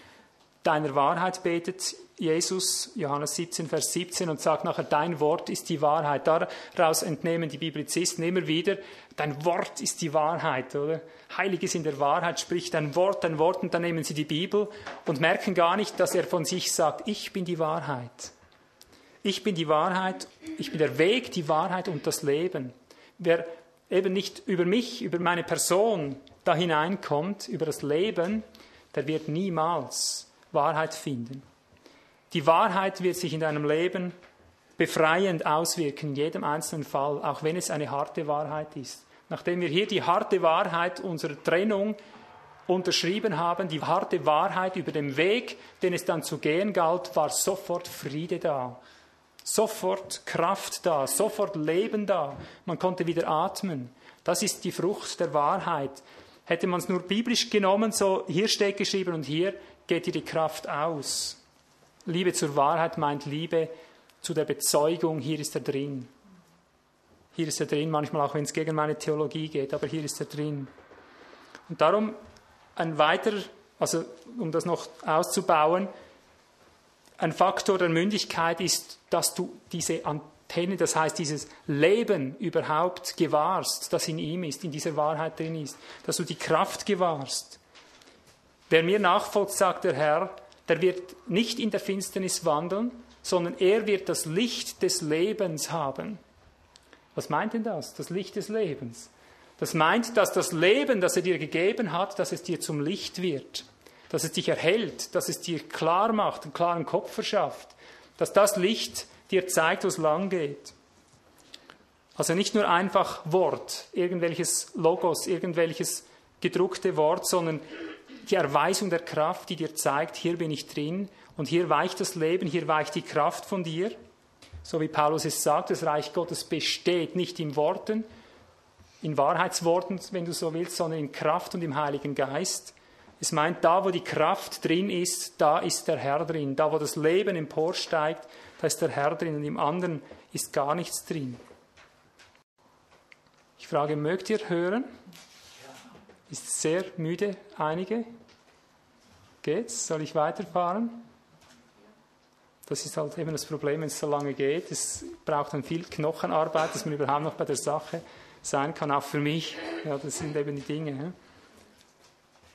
deiner Wahrheit, betet Jesus, Johannes 17, Vers 17, und sagt nachher, dein Wort ist die Wahrheit. Daraus entnehmen die Biblizisten immer wieder, dein Wort ist die Wahrheit, oder? Heiliges in der Wahrheit spricht dein Wort, dein Wort, und dann nehmen sie die Bibel und merken gar nicht, dass er von sich sagt, ich bin die Wahrheit. Ich bin die Wahrheit, ich bin der Weg, die Wahrheit und das Leben. Wer eben nicht über mich, über meine Person da hineinkommt, über das Leben, der wird niemals Wahrheit finden. Die Wahrheit wird sich in deinem Leben befreiend auswirken, in jedem einzelnen Fall, auch wenn es eine harte Wahrheit ist. Nachdem wir hier die harte Wahrheit unserer Trennung unterschrieben haben, die harte Wahrheit über den Weg, den es dann zu gehen galt, war sofort Friede da. Sofort Kraft da, sofort Leben da. Man konnte wieder atmen. Das ist die Frucht der Wahrheit. Hätte man es nur biblisch genommen, so hier steht geschrieben und hier geht dir die Kraft aus. Liebe zur Wahrheit meint Liebe zu der Bezeugung, hier ist er drin. Hier ist er drin, manchmal auch wenn es gegen meine Theologie geht, aber hier ist er drin. Und darum ein weiterer, also um das noch auszubauen, ein Faktor der Mündigkeit ist, dass du diese Antenne, das heißt dieses Leben überhaupt gewahrst, das in ihm ist, in dieser Wahrheit drin ist, dass du die Kraft gewahrst. Wer mir nachfolgt, sagt der Herr, der wird nicht in der Finsternis wandeln, sondern er wird das Licht des Lebens haben. Was meint denn das? Das Licht des Lebens. Das meint, dass das Leben, das er dir gegeben hat, dass es dir zum Licht wird dass es dich erhält, dass es dir klar macht, einen klaren Kopf verschafft, dass das Licht dir zeigt, wo es lang geht. Also nicht nur einfach Wort, irgendwelches Logos, irgendwelches gedruckte Wort, sondern die Erweisung der Kraft, die dir zeigt, hier bin ich drin und hier weicht das Leben, hier weicht die Kraft von dir. So wie Paulus es sagt, das Reich Gottes besteht nicht in Worten, in Wahrheitsworten, wenn du so willst, sondern in Kraft und im Heiligen Geist. Es meint, da wo die Kraft drin ist, da ist der Herr drin. Da wo das Leben emporsteigt, da ist der Herr drin und im anderen ist gar nichts drin. Ich frage, mögt ihr hören? Ist sehr müde, einige? Geht's? Soll ich weiterfahren? Das ist halt eben das Problem, wenn es so lange geht. Es braucht dann viel Knochenarbeit, dass man überhaupt noch bei der Sache sein kann, auch für mich. Ja, das sind eben die Dinge.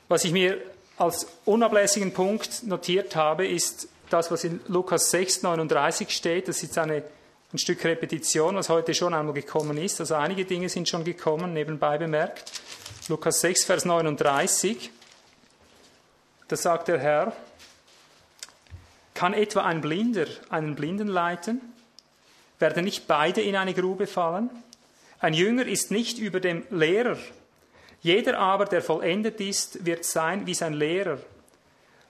Was ich mir als unablässigen Punkt notiert habe, ist das, was in Lukas 6, 39 steht. Das ist jetzt eine, ein Stück Repetition, was heute schon einmal gekommen ist. Also einige Dinge sind schon gekommen, nebenbei bemerkt. Lukas 6, Vers 39. Da sagt der Herr, kann etwa ein Blinder einen Blinden leiten? Werden nicht beide in eine Grube fallen? Ein Jünger ist nicht über dem Lehrer, jeder aber, der vollendet ist, wird sein wie sein Lehrer.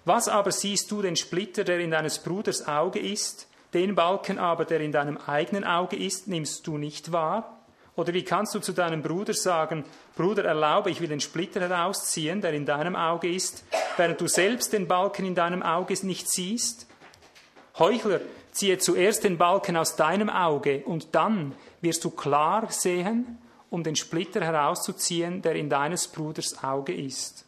Was aber siehst du den Splitter, der in deines Bruders Auge ist, den Balken aber, der in deinem eigenen Auge ist, nimmst du nicht wahr? Oder wie kannst du zu deinem Bruder sagen, Bruder, erlaube, ich will den Splitter herausziehen, der in deinem Auge ist, während du selbst den Balken in deinem Auge nicht siehst? Heuchler, ziehe zuerst den Balken aus deinem Auge und dann wirst du klar sehen, um den Splitter herauszuziehen, der in deines Bruders Auge ist.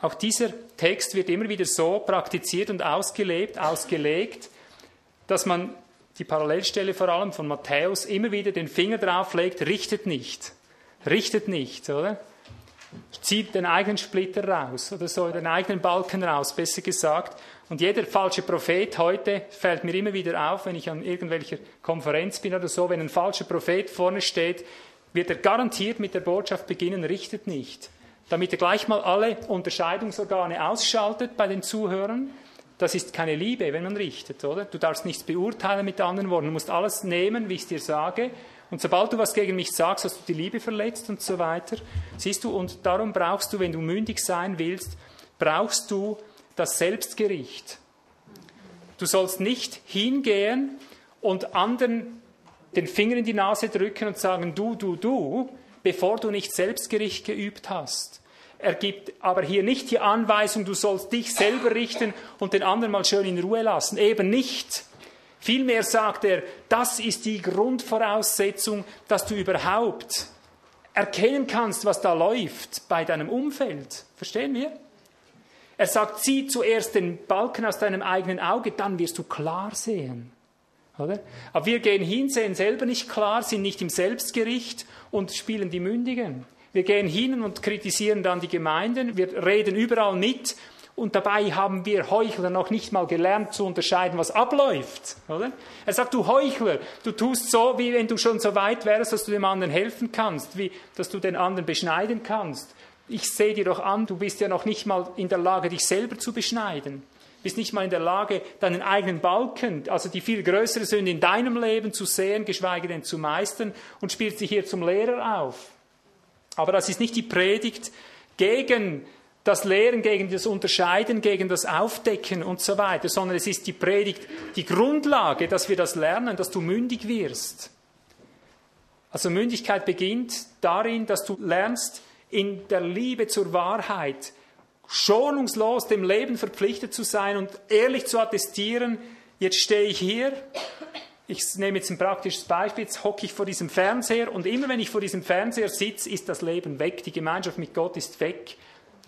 Auch dieser Text wird immer wieder so praktiziert und ausgelebt, ausgelegt, dass man die Parallelstelle vor allem von Matthäus immer wieder den Finger drauf legt, richtet nicht. Richtet nicht, oder? Zieht den eigenen Splitter raus oder so, den eigenen Balken raus, besser gesagt. Und jeder falsche Prophet heute fällt mir immer wieder auf, wenn ich an irgendwelcher Konferenz bin oder so, wenn ein falscher Prophet vorne steht, wird er garantiert mit der Botschaft beginnen, richtet nicht. Damit er gleich mal alle Unterscheidungsorgane ausschaltet bei den Zuhörern, Das ist keine Liebe, wenn man richtet, oder? Du darfst nichts beurteilen mit anderen Worten. Du musst alles nehmen, wie ich es dir sage. Und sobald du was gegen mich sagst, hast du die Liebe verletzt und so weiter. Siehst du, und darum brauchst du, wenn du mündig sein willst, brauchst du das Selbstgericht. Du sollst nicht hingehen und anderen den Finger in die Nase drücken und sagen, du, du, du, bevor du nicht Selbstgericht geübt hast. Er gibt aber hier nicht die Anweisung, du sollst dich selber richten und den anderen mal schön in Ruhe lassen. Eben nicht. Vielmehr sagt er, das ist die Grundvoraussetzung, dass du überhaupt erkennen kannst, was da läuft bei deinem Umfeld. Verstehen wir? Er sagt, zieh zuerst den Balken aus deinem eigenen Auge, dann wirst du klar sehen. Oder? Aber wir gehen hin, sehen selber nicht klar, sind nicht im Selbstgericht und spielen die Mündigen. Wir gehen hin und kritisieren dann die Gemeinden, wir reden überall mit und dabei haben wir Heuchler noch nicht mal gelernt zu unterscheiden, was abläuft. Oder? Er sagt, du Heuchler, du tust so, wie wenn du schon so weit wärst, dass du dem anderen helfen kannst, wie dass du den anderen beschneiden kannst. Ich sehe dir doch an, du bist ja noch nicht mal in der Lage, dich selber zu beschneiden. Bist nicht mal in der Lage, deinen eigenen Balken, also die viel größere Sünde in deinem Leben zu sehen, geschweige denn zu meistern und spielst dich hier zum Lehrer auf. Aber das ist nicht die Predigt gegen das Lehren, gegen das Unterscheiden, gegen das Aufdecken und so weiter, sondern es ist die Predigt, die Grundlage, dass wir das lernen, dass du mündig wirst. Also Mündigkeit beginnt darin, dass du lernst, in der Liebe zur Wahrheit schonungslos dem Leben verpflichtet zu sein und ehrlich zu attestieren, jetzt stehe ich hier, ich nehme jetzt ein praktisches Beispiel, jetzt hocke ich vor diesem Fernseher und immer wenn ich vor diesem Fernseher sitze, ist das Leben weg, die Gemeinschaft mit Gott ist weg.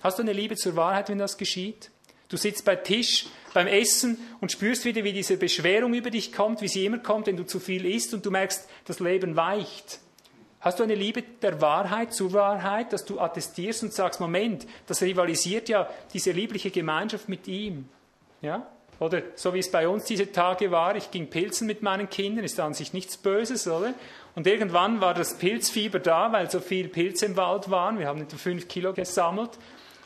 Hast du eine Liebe zur Wahrheit, wenn das geschieht? Du sitzt bei Tisch beim Essen und spürst wieder, wie diese Beschwerung über dich kommt, wie sie immer kommt, wenn du zu viel isst und du merkst, das Leben weicht. Hast du eine Liebe der Wahrheit, zur Wahrheit, dass du attestierst und sagst, Moment, das rivalisiert ja diese liebliche Gemeinschaft mit ihm. Ja? Oder so wie es bei uns diese Tage war, ich ging pilzen mit meinen Kindern, ist an sich nichts Böses, oder? Und irgendwann war das Pilzfieber da, weil so viel Pilze im Wald waren. Wir haben etwa fünf Kilo gesammelt.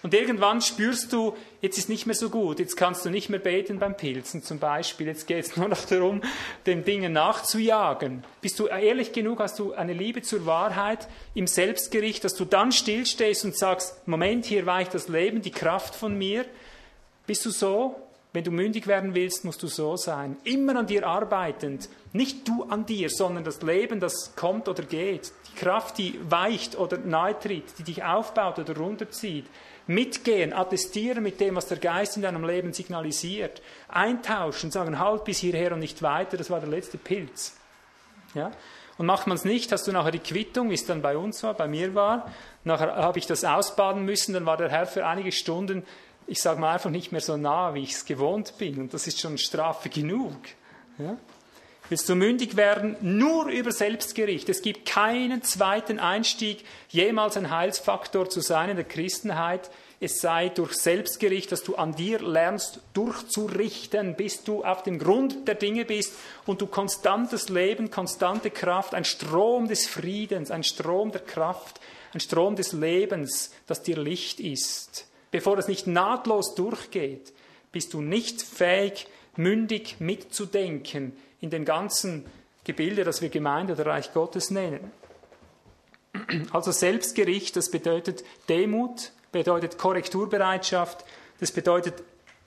Und irgendwann spürst du, jetzt ist nicht mehr so gut, jetzt kannst du nicht mehr beten beim Pilzen zum Beispiel, jetzt geht es nur noch darum, den Dingen nachzujagen. Bist du ehrlich genug, hast du eine Liebe zur Wahrheit im Selbstgericht, dass du dann stillstehst und sagst, Moment, hier weicht das Leben, die Kraft von mir. Bist du so? Wenn du mündig werden willst, musst du so sein. Immer an dir arbeitend. Nicht du an dir, sondern das Leben, das kommt oder geht. Die Kraft, die weicht oder nahe tritt, die dich aufbaut oder runterzieht mitgehen, attestieren mit dem, was der Geist in deinem Leben signalisiert, eintauschen, sagen, halt bis hierher und nicht weiter, das war der letzte Pilz. Ja? Und macht man es nicht, hast du nachher die Quittung, wie es dann bei uns war, bei mir war. Nachher habe ich das ausbaden müssen, dann war der Herr für einige Stunden, ich sage mal einfach nicht mehr so nah, wie ich es gewohnt bin. Und das ist schon Strafe genug. Ja? Willst du mündig werden? Nur über Selbstgericht. Es gibt keinen zweiten Einstieg, jemals ein Heilsfaktor zu sein in der Christenheit. Es sei durch Selbstgericht, dass du an dir lernst, durchzurichten, bis du auf dem Grund der Dinge bist und du konstantes Leben, konstante Kraft, ein Strom des Friedens, ein Strom der Kraft, ein Strom des Lebens, das dir Licht ist. Bevor es nicht nahtlos durchgeht, bist du nicht fähig, mündig mitzudenken in dem ganzen Gebilde, das wir Gemeinde oder Reich Gottes nennen. Also Selbstgericht, das bedeutet Demut, bedeutet Korrekturbereitschaft, das bedeutet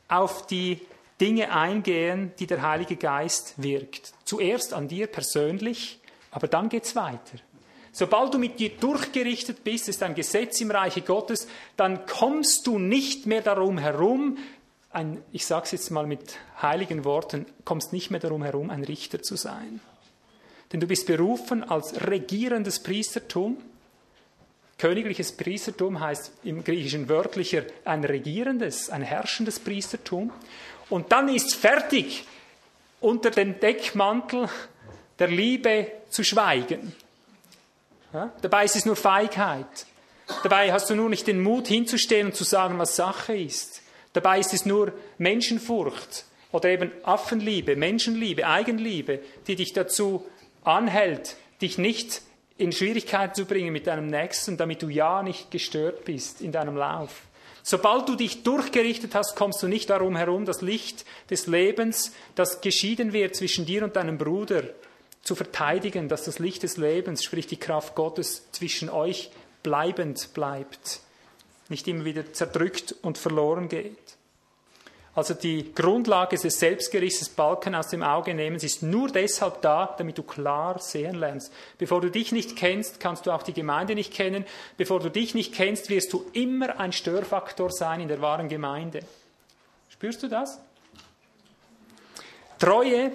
auf die Dinge eingehen, die der Heilige Geist wirkt. Zuerst an dir persönlich, aber dann geht es weiter. Sobald du mit dir durchgerichtet bist, ist ein Gesetz im Reiche Gottes, dann kommst du nicht mehr darum herum, ein, ich sage es jetzt mal mit heiligen Worten, kommst nicht mehr darum herum, ein Richter zu sein. Denn du bist berufen als regierendes Priestertum. Königliches Priestertum heißt im Griechischen wörtlicher ein regierendes, ein herrschendes Priestertum. Und dann ist fertig, unter dem Deckmantel der Liebe zu schweigen. Dabei ist es nur Feigheit. Dabei hast du nur nicht den Mut hinzustehen und zu sagen, was Sache ist. Dabei ist es nur Menschenfurcht oder eben Affenliebe, Menschenliebe, Eigenliebe, die dich dazu anhält, dich nicht in Schwierigkeiten zu bringen mit deinem Nächsten, damit du ja nicht gestört bist in deinem Lauf. Sobald du dich durchgerichtet hast, kommst du nicht darum herum, das Licht des Lebens, das geschieden wird zwischen dir und deinem Bruder, zu verteidigen, dass das Licht des Lebens, sprich die Kraft Gottes, zwischen euch bleibend bleibt, nicht immer wieder zerdrückt und verloren geht. Also die Grundlage des Selbstgerichts, des Balken aus dem Auge nehmen, ist nur deshalb da, damit du klar sehen lernst. Bevor du dich nicht kennst, kannst du auch die Gemeinde nicht kennen. Bevor du dich nicht kennst, wirst du immer ein Störfaktor sein in der wahren Gemeinde. Spürst du das? Treue,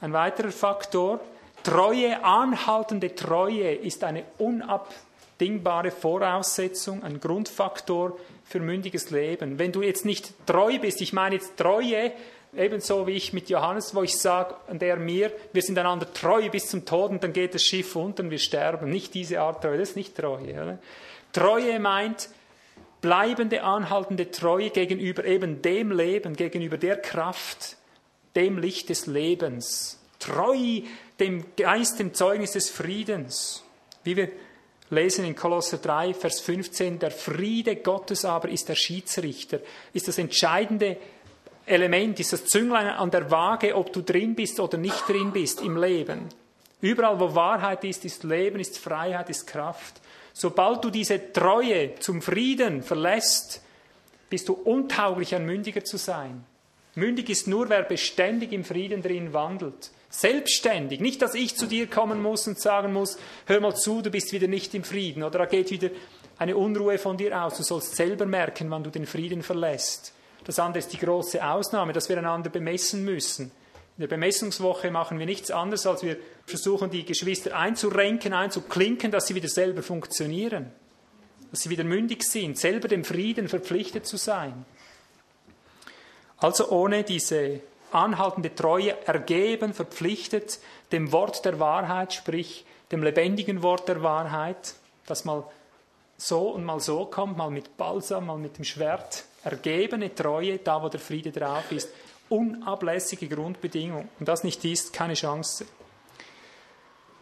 ein weiterer Faktor. Treue, anhaltende Treue ist eine unabdingbare Voraussetzung, ein Grundfaktor für mündiges Leben. Wenn du jetzt nicht treu bist, ich meine jetzt Treue, ebenso wie ich mit Johannes, wo ich sage, und er mir, wir sind einander treu bis zum Tod und dann geht das Schiff unter und wir sterben. Nicht diese Art Treue, das ist nicht Treue. Oder? Treue meint bleibende, anhaltende Treue gegenüber eben dem Leben, gegenüber der Kraft, dem Licht des Lebens. Treu dem Geist, dem Zeugnis des Friedens. Wie wir lesen in Kolosser 3, Vers 15, der Friede Gottes aber ist der Schiedsrichter, ist das entscheidende Element, ist das Zünglein an der Waage, ob du drin bist oder nicht drin bist im Leben. Überall, wo Wahrheit ist, ist Leben, ist Freiheit, ist Kraft. Sobald du diese Treue zum Frieden verlässt, bist du untauglich, ein Mündiger zu sein. Mündig ist nur, wer beständig im Frieden drin wandelt. Selbstständig. Nicht, dass ich zu dir kommen muss und sagen muss, hör mal zu, du bist wieder nicht im Frieden oder da geht wieder eine Unruhe von dir aus. Du sollst selber merken, wann du den Frieden verlässt. Das andere ist die große Ausnahme, dass wir einander bemessen müssen. In der Bemessungswoche machen wir nichts anderes, als wir versuchen, die Geschwister einzurenken, einzuklinken, dass sie wieder selber funktionieren, dass sie wieder mündig sind, selber dem Frieden verpflichtet zu sein. Also ohne diese anhaltende Treue ergeben, verpflichtet dem Wort der Wahrheit, sprich dem lebendigen Wort der Wahrheit, das mal so und mal so kommt, mal mit Balsam, mal mit dem Schwert. Ergebene Treue, da wo der Friede drauf ist. Unablässige Grundbedingung. Und das nicht ist, keine Chance.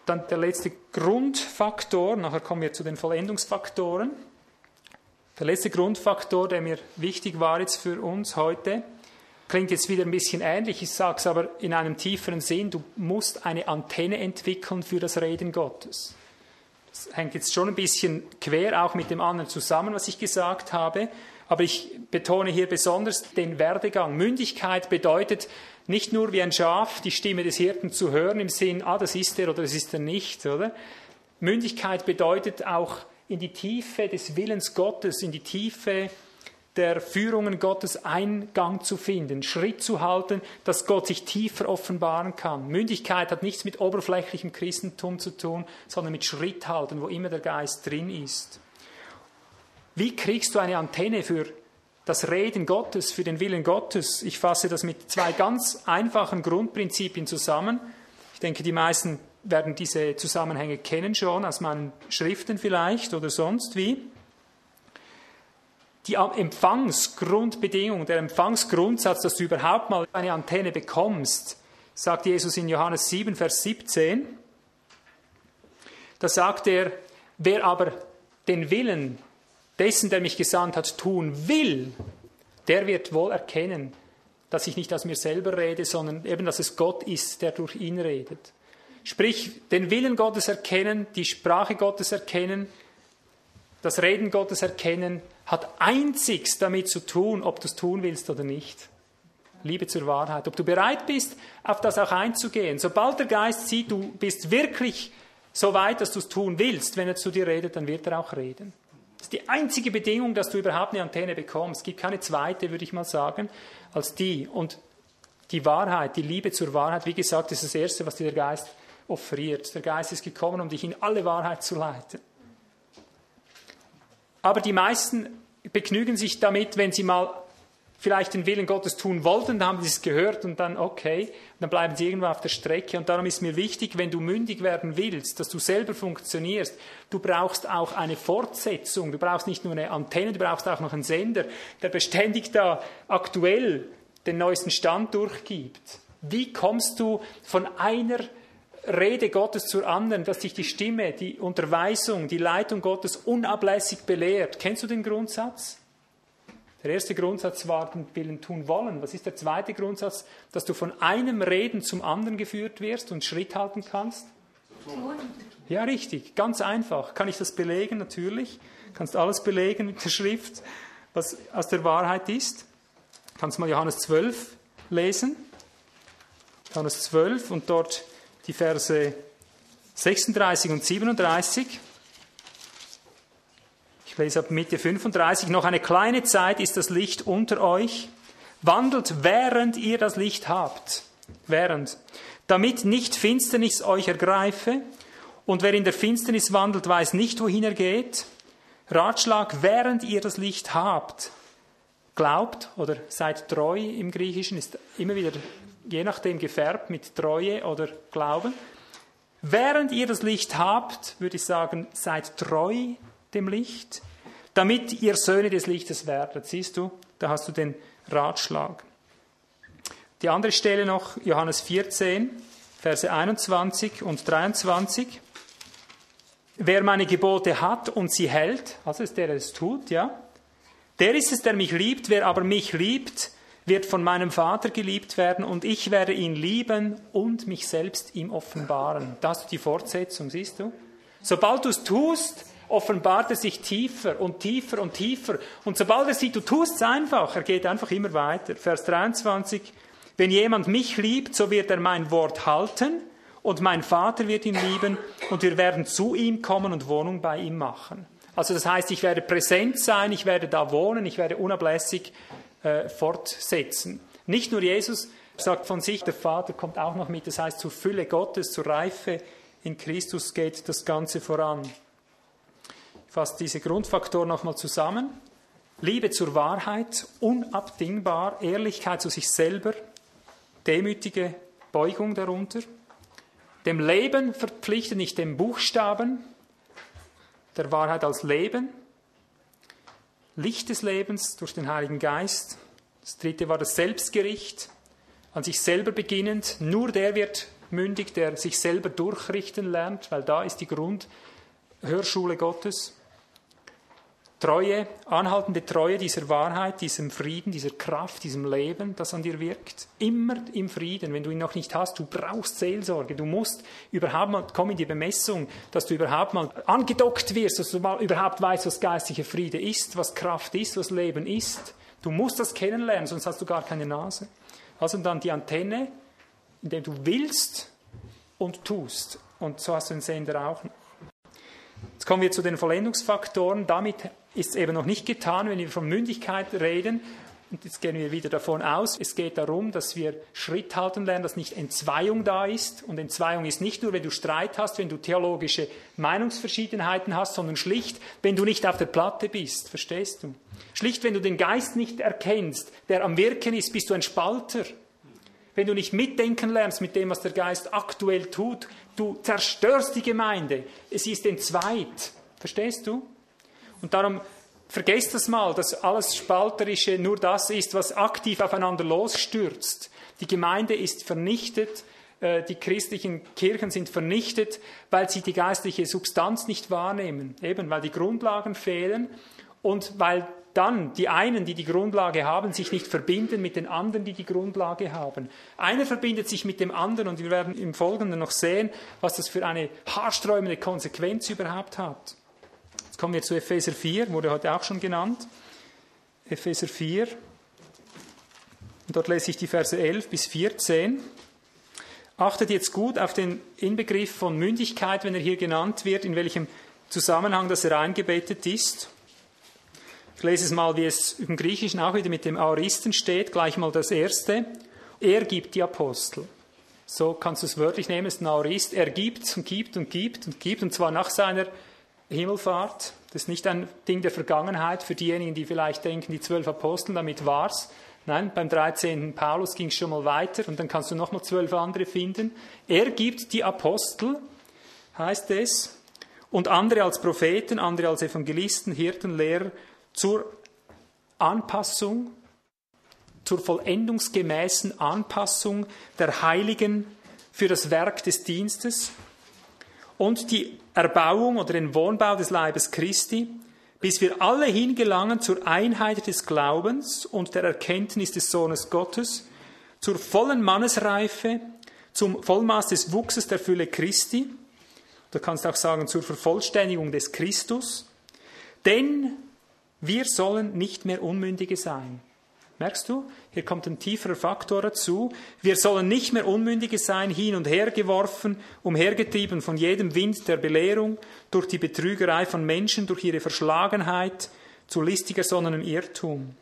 Dann der letzte Grundfaktor, nachher kommen wir zu den Vollendungsfaktoren. Der letzte Grundfaktor, der mir wichtig war jetzt für uns heute, Klingt jetzt wieder ein bisschen ähnlich, ich sage es aber in einem tieferen Sinn, du musst eine Antenne entwickeln für das Reden Gottes. Das hängt jetzt schon ein bisschen quer auch mit dem anderen zusammen, was ich gesagt habe, aber ich betone hier besonders den Werdegang. Mündigkeit bedeutet nicht nur wie ein Schaf die Stimme des Hirten zu hören im Sinn, ah, das ist er oder das ist er nicht, oder? Mündigkeit bedeutet auch in die Tiefe des Willens Gottes, in die Tiefe der Führungen Gottes Eingang zu finden, Schritt zu halten, dass Gott sich tiefer offenbaren kann. Mündigkeit hat nichts mit oberflächlichem Christentum zu tun, sondern mit Schritt halten, wo immer der Geist drin ist. Wie kriegst du eine Antenne für das Reden Gottes, für den Willen Gottes? Ich fasse das mit zwei ganz einfachen Grundprinzipien zusammen. Ich denke, die meisten werden diese Zusammenhänge kennen schon aus meinen Schriften vielleicht oder sonst wie die Empfangsgrundbedingung, der Empfangsgrundsatz, dass du überhaupt mal eine Antenne bekommst, sagt Jesus in Johannes 7, Vers 17. Da sagt er, wer aber den Willen dessen, der mich gesandt hat, tun will, der wird wohl erkennen, dass ich nicht aus mir selber rede, sondern eben, dass es Gott ist, der durch ihn redet. Sprich, den Willen Gottes erkennen, die Sprache Gottes erkennen, das Reden Gottes erkennen, hat einzig damit zu tun, ob du es tun willst oder nicht. Liebe zur Wahrheit. Ob du bereit bist, auf das auch einzugehen. Sobald der Geist sieht, du bist wirklich so weit, dass du es tun willst, wenn er zu dir redet, dann wird er auch reden. Das ist die einzige Bedingung, dass du überhaupt eine Antenne bekommst. Es gibt keine zweite, würde ich mal sagen, als die. Und die Wahrheit, die Liebe zur Wahrheit, wie gesagt, ist das Erste, was dir der Geist offeriert. Der Geist ist gekommen, um dich in alle Wahrheit zu leiten. Aber die meisten begnügen sich damit, wenn sie mal vielleicht den Willen Gottes tun wollten, dann haben sie es gehört und dann okay, dann bleiben sie irgendwo auf der Strecke. Und darum ist mir wichtig, wenn du mündig werden willst, dass du selber funktionierst, du brauchst auch eine Fortsetzung, du brauchst nicht nur eine Antenne, du brauchst auch noch einen Sender, der beständig da aktuell den neuesten Stand durchgibt. Wie kommst du von einer Rede Gottes zur anderen, dass sich die Stimme, die Unterweisung, die Leitung Gottes unablässig belehrt. Kennst du den Grundsatz? Der erste Grundsatz war den Willen tun wollen. Was ist der zweite Grundsatz? Dass du von einem Reden zum anderen geführt wirst und Schritt halten kannst? Ja, richtig. Ganz einfach. Kann ich das belegen? Natürlich. Kannst alles belegen mit der Schrift, was aus der Wahrheit ist. Kannst mal Johannes 12 lesen. Johannes 12 und dort die Verse 36 und 37. Ich lese ab Mitte 35. Noch eine kleine Zeit ist das Licht unter euch. Wandelt, während ihr das Licht habt. Während. Damit nicht Finsternis euch ergreife. Und wer in der Finsternis wandelt, weiß nicht, wohin er geht. Ratschlag, während ihr das Licht habt. Glaubt oder seid treu im Griechischen, ist immer wieder je nachdem gefärbt mit Treue oder Glauben. Während ihr das Licht habt, würde ich sagen, seid treu dem Licht, damit ihr Söhne des Lichtes werdet. Siehst du, da hast du den Ratschlag. Die andere Stelle noch, Johannes 14, Verse 21 und 23. Wer meine Gebote hat und sie hält, also ist der, der es tut, ja, der ist es, der mich liebt. Wer aber mich liebt, wird von meinem Vater geliebt werden und ich werde ihn lieben und mich selbst ihm offenbaren. Das ist die Fortsetzung, siehst du? Sobald du es tust, offenbart er sich tiefer und tiefer und tiefer. Und sobald er sieht, du tust es einfach, er geht einfach immer weiter. Vers 23, wenn jemand mich liebt, so wird er mein Wort halten und mein Vater wird ihn lieben und wir werden zu ihm kommen und Wohnung bei ihm machen. Also das heißt, ich werde präsent sein, ich werde da wohnen, ich werde unablässig äh, fortsetzen. Nicht nur Jesus sagt von sich, der Vater kommt auch noch mit, das heißt zur Fülle Gottes, zur Reife in Christus geht das Ganze voran. Ich fasse diese Grundfaktoren nochmal zusammen. Liebe zur Wahrheit, unabdingbar, Ehrlichkeit zu sich selber, demütige Beugung darunter. Dem Leben verpflichtet, nicht dem Buchstaben, der Wahrheit als Leben. Licht des Lebens durch den Heiligen Geist. Das dritte war das Selbstgericht, an sich selber beginnend. Nur der wird mündig, der sich selber durchrichten lernt, weil da ist die Grundhörschule Gottes. Treue, anhaltende Treue dieser Wahrheit, diesem Frieden, dieser Kraft, diesem Leben, das an dir wirkt. Immer im Frieden. Wenn du ihn noch nicht hast, du brauchst Seelsorge. Du musst überhaupt mal, komm in die Bemessung, dass du überhaupt mal angedockt wirst, dass du mal überhaupt weißt, was geistlicher Friede ist, was Kraft ist, was Leben ist. Du musst das kennenlernen, sonst hast du gar keine Nase. Also dann die Antenne, indem du willst und tust. Und so hast du den Sender auch. Jetzt kommen wir zu den Vollendungsfaktoren. Damit ist es eben noch nicht getan, wenn wir von Mündigkeit reden. Und jetzt gehen wir wieder davon aus, es geht darum, dass wir Schritt halten lernen, dass nicht Entzweiung da ist. Und Entzweiung ist nicht nur, wenn du Streit hast, wenn du theologische Meinungsverschiedenheiten hast, sondern schlicht, wenn du nicht auf der Platte bist. Verstehst du? Schlicht, wenn du den Geist nicht erkennst, der am Wirken ist, bist du ein Spalter. Wenn du nicht mitdenken lernst mit dem, was der Geist aktuell tut, du zerstörst die Gemeinde. Es ist entzweit. Verstehst du? Und darum vergesst das mal, dass alles Spalterische nur das ist, was aktiv aufeinander losstürzt. Die Gemeinde ist vernichtet, äh, die christlichen Kirchen sind vernichtet, weil sie die geistliche Substanz nicht wahrnehmen, eben weil die Grundlagen fehlen und weil dann die einen, die die Grundlage haben, sich nicht verbinden mit den anderen, die die Grundlage haben. Einer verbindet sich mit dem anderen und wir werden im Folgenden noch sehen, was das für eine haarsträubende Konsequenz überhaupt hat. Kommen wir zu Epheser 4, wurde heute auch schon genannt. Epheser 4. Und dort lese ich die Verse 11 bis 14. Achtet jetzt gut auf den Inbegriff von Mündigkeit, wenn er hier genannt wird, in welchem Zusammenhang das er eingebettet ist. Ich lese es mal, wie es im Griechischen auch wieder mit dem Aoristen steht, gleich mal das erste. Er gibt die Apostel. So kannst du es wörtlich nehmen, es ist ein Aorist. Er gibt und gibt und gibt und gibt, und zwar nach seiner Himmelfahrt. Das ist nicht ein Ding der Vergangenheit für diejenigen, die vielleicht denken, die zwölf Apostel, damit war's. Nein, beim 13. Paulus ging es schon mal weiter und dann kannst du nochmal zwölf andere finden. Er gibt die Apostel, heißt es, und andere als Propheten, andere als Evangelisten, Hirten, Lehrer zur Anpassung, zur vollendungsgemäßen Anpassung der Heiligen für das Werk des Dienstes und die Erbauung oder den Wohnbau des Leibes Christi bis wir alle hingelangen zur Einheit des Glaubens und der Erkenntnis des Sohnes Gottes, zur vollen Mannesreife, zum Vollmaß des Wuchses der Fülle Christi, du kannst auch sagen zur Vervollständigung des Christus, denn wir sollen nicht mehr Unmündige sein. Merkst du? Hier kommt ein tieferer Faktor dazu. Wir sollen nicht mehr Unmündige sein, hin und her geworfen, umhergetrieben von jedem Wind der Belehrung, durch die Betrügerei von Menschen, durch ihre Verschlagenheit, zu listiger sonnenem Irrtum.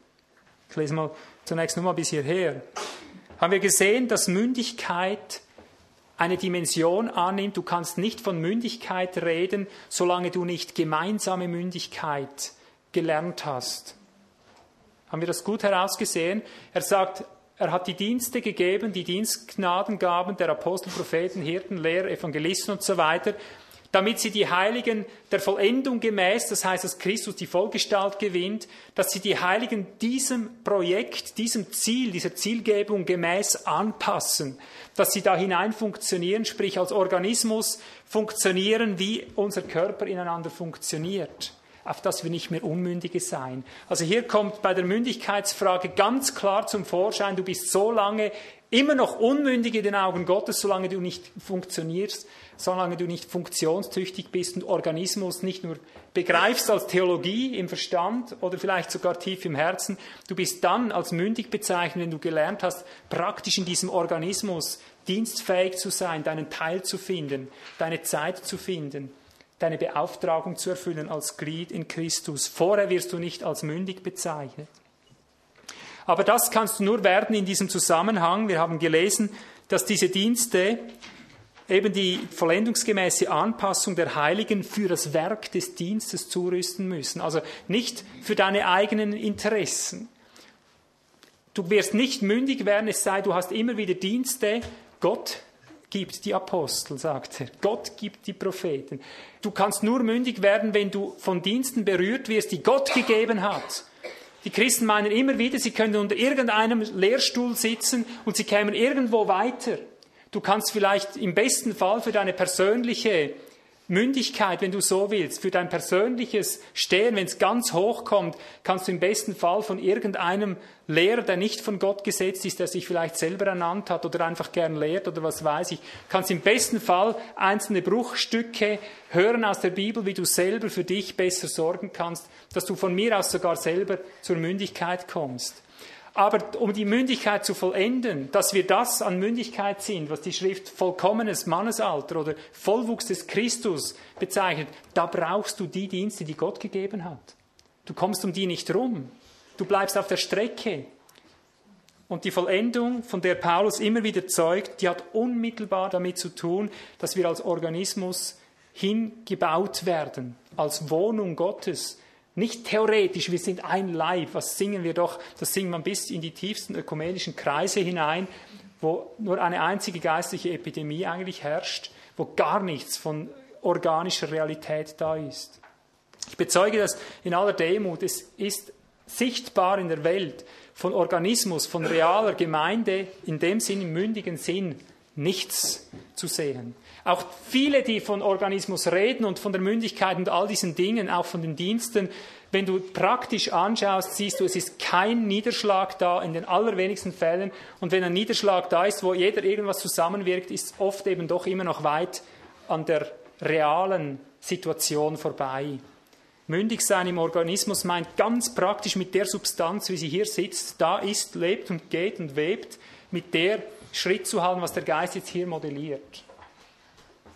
Ich lese mal zunächst nur mal bis hierher. Haben wir gesehen, dass Mündigkeit eine Dimension annimmt. Du kannst nicht von Mündigkeit reden, solange du nicht gemeinsame Mündigkeit gelernt hast. Haben wir das gut herausgesehen? Er sagt, er hat die Dienste gegeben, die Dienstgnadengaben der Apostel, Propheten, Hirten, Lehrer, Evangelisten und so weiter, damit sie die Heiligen der Vollendung gemäß, das heißt, dass Christus die Vollgestalt gewinnt, dass sie die Heiligen diesem Projekt, diesem Ziel, dieser Zielgebung gemäß anpassen, dass sie da hinein funktionieren, sprich als Organismus funktionieren, wie unser Körper ineinander funktioniert auf dass wir nicht mehr Unmündige sein. Also hier kommt bei der Mündigkeitsfrage ganz klar zum Vorschein, du bist so lange immer noch unmündig in den Augen Gottes, solange du nicht funktionierst, solange du nicht funktionstüchtig bist und Organismus nicht nur begreifst als Theologie im Verstand oder vielleicht sogar tief im Herzen, du bist dann als mündig bezeichnet, wenn du gelernt hast, praktisch in diesem Organismus dienstfähig zu sein, deinen Teil zu finden, deine Zeit zu finden deine Beauftragung zu erfüllen als Glied in Christus. Vorher wirst du nicht als mündig bezeichnet. Aber das kannst du nur werden in diesem Zusammenhang. Wir haben gelesen, dass diese Dienste eben die vollendungsgemäße Anpassung der Heiligen für das Werk des Dienstes zurüsten müssen. Also nicht für deine eigenen Interessen. Du wirst nicht mündig werden, es sei, du hast immer wieder Dienste. Gott gibt die Apostel, sagt er. Gott gibt die Propheten. Du kannst nur mündig werden, wenn du von Diensten berührt wirst, die Gott gegeben hat. Die Christen meinen immer wieder, sie können unter irgendeinem Lehrstuhl sitzen und sie kämen irgendwo weiter. Du kannst vielleicht im besten Fall für deine persönliche Mündigkeit, wenn du so willst, für dein persönliches Stehen, wenn es ganz hoch kommt, kannst du im besten Fall von irgendeinem Lehrer, der nicht von Gott gesetzt ist, der sich vielleicht selber ernannt hat oder einfach gern lehrt oder was weiß ich, kannst im besten Fall einzelne Bruchstücke hören aus der Bibel, wie du selber für dich besser sorgen kannst, dass du von mir aus sogar selber zur Mündigkeit kommst. Aber um die Mündigkeit zu vollenden, dass wir das an Mündigkeit sind, was die Schrift vollkommenes Mannesalter oder Vollwuchs des Christus bezeichnet, da brauchst du die Dienste, die Gott gegeben hat. Du kommst um die nicht rum. Du bleibst auf der Strecke. Und die Vollendung, von der Paulus immer wieder zeugt, die hat unmittelbar damit zu tun, dass wir als Organismus hingebaut werden, als Wohnung Gottes, nicht theoretisch, wir sind ein Leib. Was singen wir doch? Das singen wir bis in die tiefsten ökumenischen Kreise hinein, wo nur eine einzige geistliche Epidemie eigentlich herrscht, wo gar nichts von organischer Realität da ist. Ich bezeuge das in aller Demut. Es ist sichtbar in der Welt von Organismus, von realer Gemeinde, in dem Sinn, im mündigen Sinn, nichts zu sehen. Auch viele, die von Organismus reden und von der Mündigkeit und all diesen Dingen, auch von den Diensten, wenn du praktisch anschaust, siehst du, es ist kein Niederschlag da in den allerwenigsten Fällen. Und wenn ein Niederschlag da ist, wo jeder irgendwas zusammenwirkt, ist oft eben doch immer noch weit an der realen Situation vorbei. Mündig sein im Organismus meint ganz praktisch mit der Substanz, wie sie hier sitzt, da ist, lebt und geht und webt, mit der Schritt zu halten, was der Geist jetzt hier modelliert.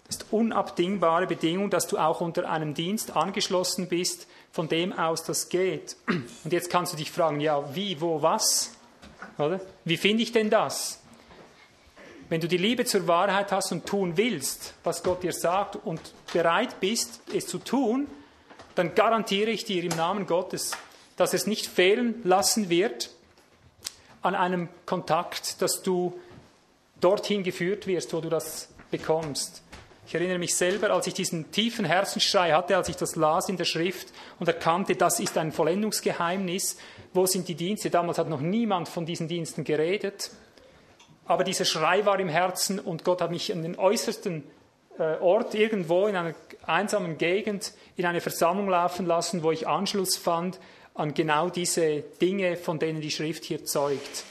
Das ist unabdingbare Bedingung, dass du auch unter einem Dienst angeschlossen bist, von dem aus das geht. Und jetzt kannst du dich fragen, ja, wie, wo, was? Oder? Wie finde ich denn das? Wenn du die Liebe zur Wahrheit hast und tun willst, was Gott dir sagt und bereit bist, es zu tun, dann garantiere ich dir im Namen Gottes, dass es nicht fehlen lassen wird an einem Kontakt, dass du dorthin geführt wirst, wo du das bekommst. Ich erinnere mich selber, als ich diesen tiefen Herzensschrei hatte, als ich das las in der Schrift und erkannte, das ist ein Vollendungsgeheimnis. Wo sind die Dienste? Damals hat noch niemand von diesen Diensten geredet. Aber dieser Schrei war im Herzen und Gott hat mich an den äußersten äh, Ort irgendwo in einer einsamen Gegend in eine Versammlung laufen lassen, wo ich Anschluss fand an genau diese Dinge, von denen die Schrift hier zeugt.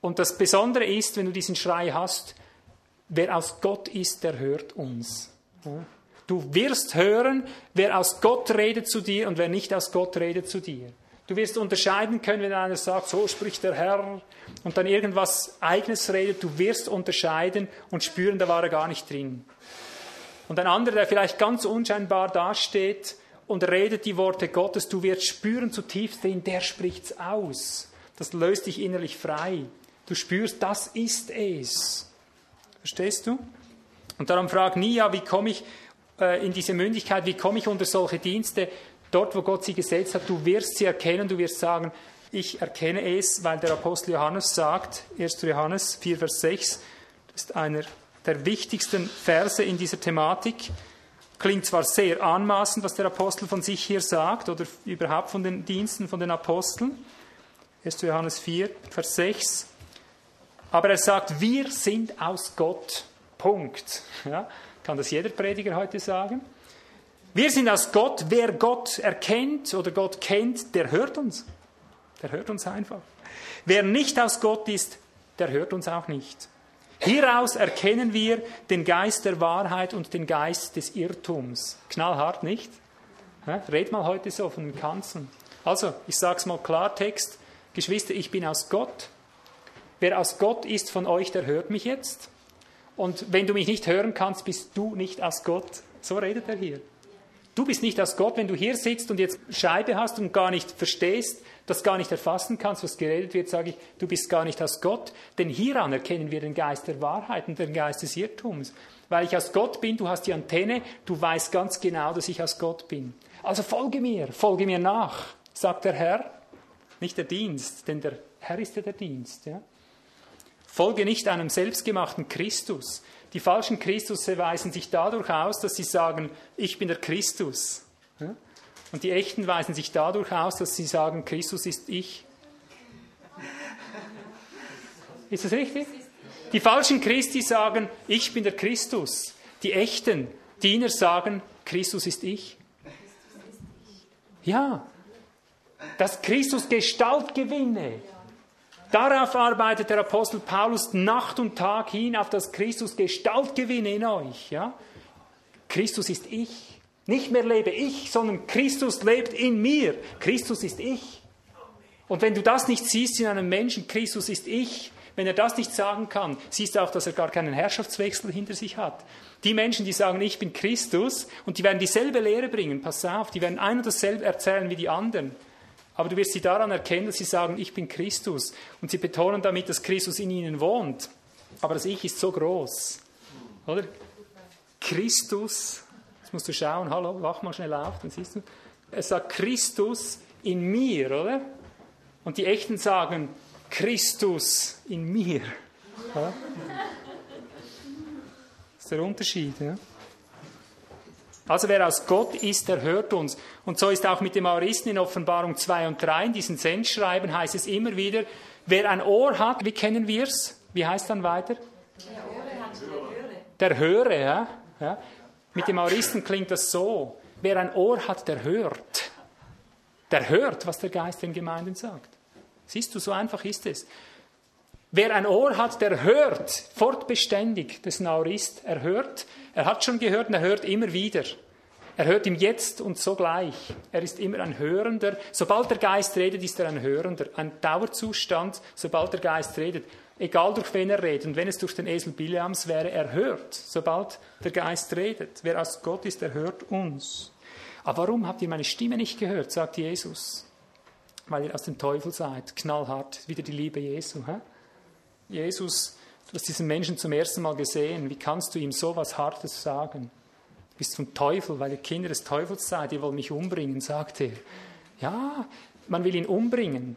Und das Besondere ist, wenn du diesen Schrei hast, wer aus Gott ist, der hört uns. Du wirst hören, wer aus Gott redet zu dir und wer nicht aus Gott redet zu dir. Du wirst unterscheiden können, wenn einer sagt, so spricht der Herr und dann irgendwas Eigenes redet. Du wirst unterscheiden und spüren, da war er gar nicht drin. Und ein anderer, der vielleicht ganz unscheinbar dasteht und redet die Worte Gottes, du wirst spüren zutiefst drin, der spricht's aus. Das löst dich innerlich frei. Du spürst, das ist es. Verstehst du? Und darum frag nie, ja, wie komme ich äh, in diese Mündigkeit, wie komme ich unter solche Dienste? Dort, wo Gott sie gesetzt hat, du wirst sie erkennen, du wirst sagen, ich erkenne es, weil der Apostel Johannes sagt, 1. Johannes 4, Vers 6, das ist einer der wichtigsten Verse in dieser Thematik. Klingt zwar sehr anmaßend, was der Apostel von sich hier sagt oder überhaupt von den Diensten von den Aposteln. 1. Johannes 4, Vers 6. Aber er sagt, wir sind aus Gott. Punkt. Ja, kann das jeder Prediger heute sagen? Wir sind aus Gott. Wer Gott erkennt oder Gott kennt, der hört uns. Der hört uns einfach. Wer nicht aus Gott ist, der hört uns auch nicht. Hieraus erkennen wir den Geist der Wahrheit und den Geist des Irrtums. Knallhart, nicht? Red mal heute so von den Kanzeln. Also, ich sage es mal Klartext. Geschwister, ich bin aus Gott. Wer aus Gott ist von euch, der hört mich jetzt. Und wenn du mich nicht hören kannst, bist du nicht aus Gott. So redet er hier. Du bist nicht aus Gott, wenn du hier sitzt und jetzt Scheibe hast und gar nicht verstehst, das gar nicht erfassen kannst, was geredet wird, sage ich, du bist gar nicht aus Gott. Denn hieran erkennen wir den Geist der Wahrheit und den Geist des Irrtums. Weil ich aus Gott bin, du hast die Antenne, du weißt ganz genau, dass ich aus Gott bin. Also folge mir, folge mir nach, sagt der Herr. Nicht der Dienst, denn der Herr ist ja der Dienst. Ja? Folge nicht einem selbstgemachten Christus. Die falschen Christus weisen sich dadurch aus, dass sie sagen, ich bin der Christus. Ja? Und die echten weisen sich dadurch aus, dass sie sagen, Christus ist ich. Ist das richtig? Die falschen Christi sagen, ich bin der Christus. Die echten Diener sagen, Christus ist ich. Ja, dass Christus Gestalt gewinne. Darauf arbeitet der Apostel Paulus Nacht und Tag hin, auf das Christus Gestalt gewinne in euch. Ja? Christus ist ich. Nicht mehr lebe ich, sondern Christus lebt in mir. Christus ist ich. Und wenn du das nicht siehst in einem Menschen, Christus ist ich, wenn er das nicht sagen kann, siehst du auch, dass er gar keinen Herrschaftswechsel hinter sich hat. Die Menschen, die sagen, ich bin Christus, und die werden dieselbe Lehre bringen, pass auf, die werden ein und dasselbe erzählen wie die anderen. Aber du wirst sie daran erkennen, dass sie sagen, ich bin Christus. Und sie betonen damit, dass Christus in ihnen wohnt. Aber das Ich ist so groß. Oder? Christus Jetzt musst du schauen, hallo, wach mal schnell auf, dann siehst du. Er sagt Christus in mir, oder? Und die Echten sagen Christus in mir. Ja? Das ist der Unterschied. Ja? Also wer aus Gott ist, der hört uns. Und so ist auch mit dem Auristen in Offenbarung 2 und 3, in diesen Sendschreiben heißt es immer wieder, wer ein Ohr hat, wie kennen wir es? Wie heißt dann weiter? Der höre. Der höre, ja. ja. Mit dem Auristen klingt das so, wer ein Ohr hat, der hört. Der hört, was der Geist den Gemeinden sagt. Siehst du, so einfach ist es. Wer ein Ohr hat, der hört fortbeständig. Das ist ein Aurist. Er hört, er hat schon gehört und er hört immer wieder. Er hört ihm jetzt und sogleich. Er ist immer ein Hörender. Sobald der Geist redet, ist er ein Hörender. Ein Dauerzustand, sobald der Geist redet egal durch wen er redet. Und wenn es durch den Esel Bileams wäre, er hört, sobald der Geist redet. Wer aus Gott ist, er hört uns. Aber warum habt ihr meine Stimme nicht gehört, sagt Jesus. Weil ihr aus dem Teufel seid. Knallhart. Wieder die Liebe Jesu. Hä? Jesus, du hast diesen Menschen zum ersten Mal gesehen. Wie kannst du ihm so was Hartes sagen? Du bist vom Teufel, weil ihr Kinder des Teufels seid. Ihr wollt mich umbringen, sagt er. Ja, man will ihn umbringen.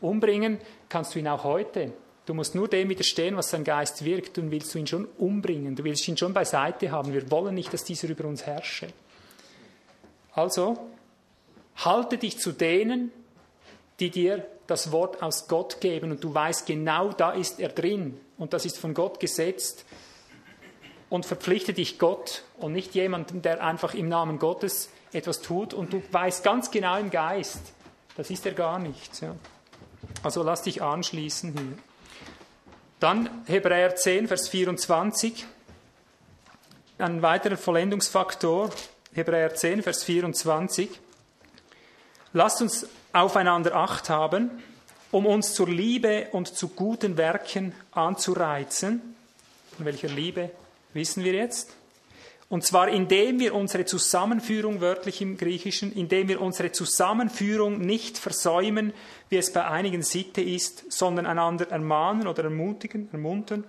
Umbringen kannst du ihn auch heute. Du musst nur dem widerstehen, was sein Geist wirkt, und willst du ihn schon umbringen. Du willst ihn schon beiseite haben. Wir wollen nicht, dass dieser über uns herrsche. Also, halte dich zu denen, die dir das Wort aus Gott geben und du weißt genau, da ist er drin und das ist von Gott gesetzt. und verpflichte dich Gott und nicht jemandem, der einfach im Namen Gottes etwas tut und du weißt ganz genau im Geist, das ist er gar nicht. Ja. Also lass dich anschließen hier. Dann Hebräer 10, Vers 24. Ein weiterer Vollendungsfaktor, Hebräer 10, Vers 24. Lasst uns aufeinander Acht haben, um uns zur Liebe und zu guten Werken anzureizen. Von welcher Liebe wissen wir jetzt? Und zwar indem wir unsere Zusammenführung, wörtlich im Griechischen, indem wir unsere Zusammenführung nicht versäumen, wie es bei einigen Sitte ist, sondern einander ermahnen oder ermutigen, ermuntern.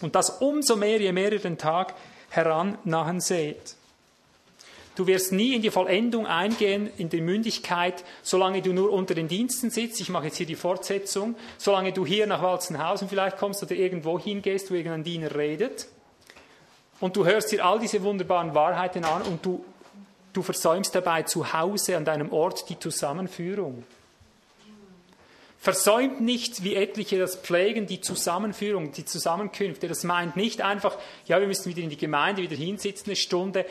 Und das umso mehr, je mehr ihr den Tag herannahen seht. Du wirst nie in die Vollendung eingehen, in die Mündigkeit, solange du nur unter den Diensten sitzt. Ich mache jetzt hier die Fortsetzung. Solange du hier nach Walzenhausen vielleicht kommst oder irgendwo hingehst, wo irgendein Diener redet. Und du hörst dir all diese wunderbaren Wahrheiten an und du, du versäumst dabei zu Hause an deinem Ort die Zusammenführung. Versäumt nicht, wie etliche das pflegen, die Zusammenführung, die Zusammenkünfte. Das meint nicht einfach, ja, wir müssen wieder in die Gemeinde, wieder hinsitzen, eine Stunde.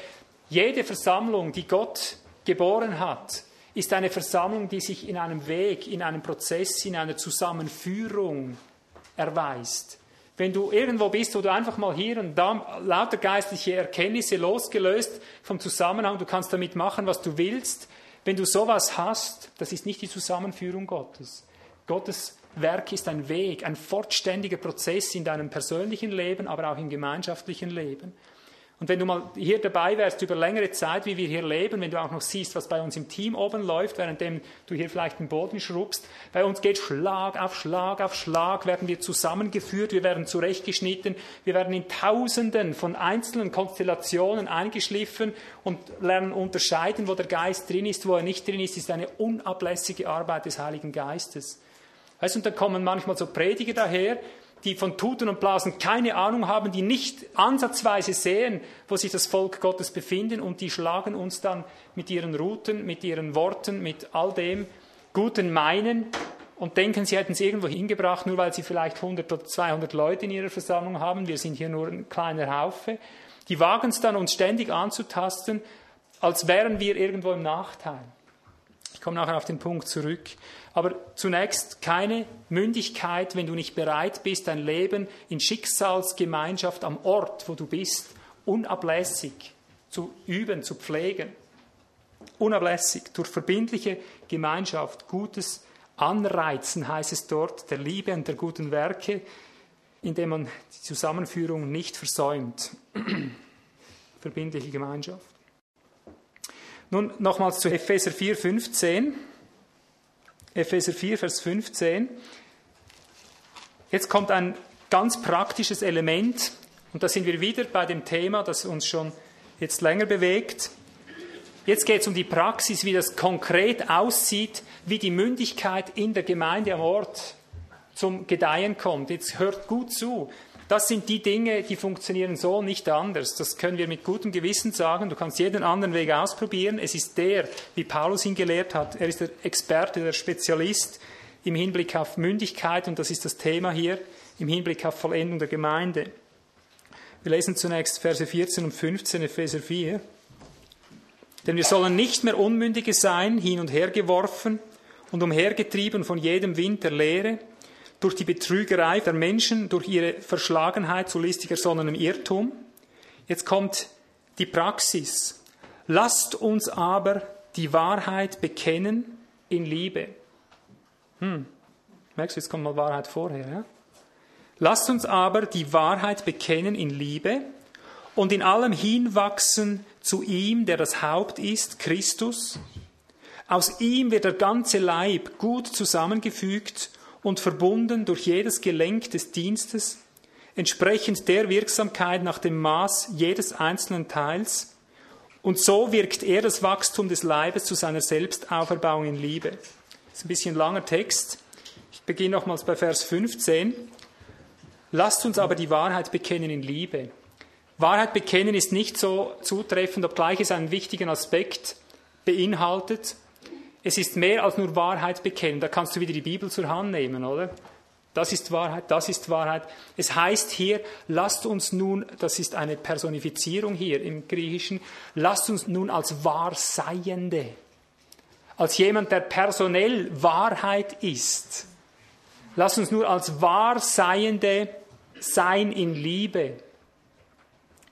Jede Versammlung, die Gott geboren hat, ist eine Versammlung, die sich in einem Weg, in einem Prozess, in einer Zusammenführung erweist. Wenn du irgendwo bist, wo du einfach mal hier und da lauter geistliche Erkenntnisse losgelöst vom Zusammenhang, du kannst damit machen, was du willst. Wenn du sowas hast, das ist nicht die Zusammenführung Gottes. Gottes Werk ist ein Weg, ein fortständiger Prozess in deinem persönlichen Leben, aber auch im gemeinschaftlichen Leben. Und wenn du mal hier dabei wärst über längere Zeit, wie wir hier leben, wenn du auch noch siehst, was bei uns im Team oben läuft, währenddem du hier vielleicht den Boden schrubbst, bei uns geht Schlag auf Schlag auf Schlag, werden wir zusammengeführt, wir werden zurechtgeschnitten, wir werden in Tausenden von einzelnen Konstellationen eingeschliffen und lernen unterscheiden, wo der Geist drin ist, wo er nicht drin ist, ist eine unablässige Arbeit des Heiligen Geistes. Weißt, und dann kommen manchmal so Prediger daher, die von Tuten und Blasen keine Ahnung haben, die nicht ansatzweise sehen, wo sich das Volk Gottes befindet und die schlagen uns dann mit ihren Routen, mit ihren Worten, mit all dem guten Meinen und denken, sie hätten es irgendwo hingebracht, nur weil sie vielleicht 100 oder 200 Leute in ihrer Versammlung haben. Wir sind hier nur ein kleiner Haufe. Die wagen es dann, uns ständig anzutasten, als wären wir irgendwo im Nachteil. Ich komme nachher auf den Punkt zurück. Aber zunächst keine Mündigkeit, wenn du nicht bereit bist, dein Leben in Schicksalsgemeinschaft am Ort, wo du bist, unablässig zu üben, zu pflegen. Unablässig, durch verbindliche Gemeinschaft, Gutes anreizen, heißt es dort, der Liebe und der guten Werke, indem man die Zusammenführung nicht versäumt. verbindliche Gemeinschaft. Nun nochmals zu Epheser 4, 15. Epheser 4, Vers 15. Jetzt kommt ein ganz praktisches Element und da sind wir wieder bei dem Thema, das uns schon jetzt länger bewegt. Jetzt geht es um die Praxis, wie das konkret aussieht, wie die Mündigkeit in der Gemeinde am Ort zum Gedeihen kommt. Jetzt hört gut zu. Das sind die Dinge, die funktionieren so nicht anders. Das können wir mit gutem Gewissen sagen. Du kannst jeden anderen Weg ausprobieren. Es ist der, wie Paulus ihn gelehrt hat. Er ist der Experte, der Spezialist im Hinblick auf Mündigkeit und das ist das Thema hier im Hinblick auf Vollendung der Gemeinde. Wir lesen zunächst Verse 14 und 15 Epheser 4. Denn wir sollen nicht mehr Unmündige sein, hin und her geworfen und umhergetrieben von jedem Wind der Lehre, durch die Betrügerei der Menschen, durch ihre Verschlagenheit zu listig ersonnenem Irrtum. Jetzt kommt die Praxis. Lasst uns aber die Wahrheit bekennen in Liebe. Hm. Merkst du, jetzt kommt mal Wahrheit vorher. Ja? Lasst uns aber die Wahrheit bekennen in Liebe und in allem hinwachsen zu ihm, der das Haupt ist, Christus. Aus ihm wird der ganze Leib gut zusammengefügt und verbunden durch jedes Gelenk des Dienstes, entsprechend der Wirksamkeit nach dem Maß jedes einzelnen Teils, und so wirkt er das Wachstum des Leibes zu seiner Selbstauferbauung in Liebe. Das ist ein bisschen langer Text. Ich beginne nochmals bei Vers 15. Lasst uns aber die Wahrheit bekennen in Liebe. Wahrheit bekennen ist nicht so zutreffend, obgleich es einen wichtigen Aspekt beinhaltet. Es ist mehr als nur Wahrheit bekennen. Da kannst du wieder die Bibel zur Hand nehmen, oder? Das ist Wahrheit, das ist Wahrheit. Es heißt hier, lasst uns nun, das ist eine Personifizierung hier im Griechischen, lasst uns nun als Wahrseiende, als jemand, der personell Wahrheit ist, lasst uns nur als Wahrseiende sein in Liebe.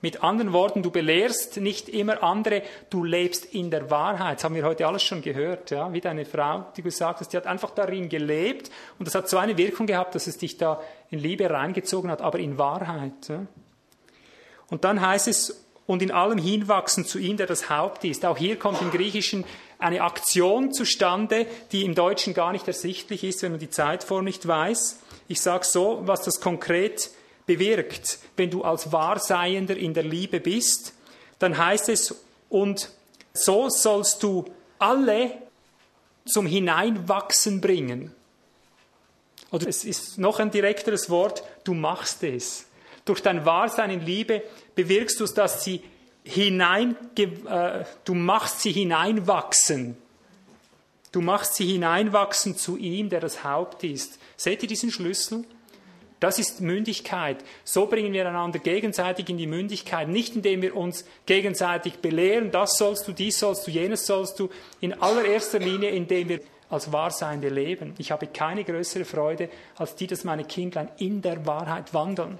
Mit anderen Worten, du belehrst nicht immer andere, du lebst in der Wahrheit. Das haben wir heute alles schon gehört, ja? wie deine Frau, die gesagt hast, die hat einfach darin gelebt und das hat so eine Wirkung gehabt, dass es dich da in Liebe reingezogen hat, aber in Wahrheit. Ja? Und dann heißt es, und in allem hinwachsen zu ihm, der das Haupt ist. Auch hier kommt im Griechischen eine Aktion zustande, die im Deutschen gar nicht ersichtlich ist, wenn man die Zeitform nicht weiß. Ich sage so, was das konkret bewirkt, wenn du als Wahrseiender in der Liebe bist, dann heißt es, und so sollst du alle zum Hineinwachsen bringen. Oder es ist noch ein direkteres Wort, du machst es. Durch dein Wahrsein in Liebe bewirkst du es, dass sie hinein, äh, du machst sie hineinwachsen. Du machst sie hineinwachsen zu ihm, der das Haupt ist. Seht ihr diesen Schlüssel? Das ist Mündigkeit. So bringen wir einander gegenseitig in die Mündigkeit, nicht indem wir uns gegenseitig belehren, das sollst du, dies sollst du, jenes sollst du, in allererster Linie, indem wir als Wahrseiende leben. Ich habe keine größere Freude, als die, dass meine Kindlein in der Wahrheit wandern.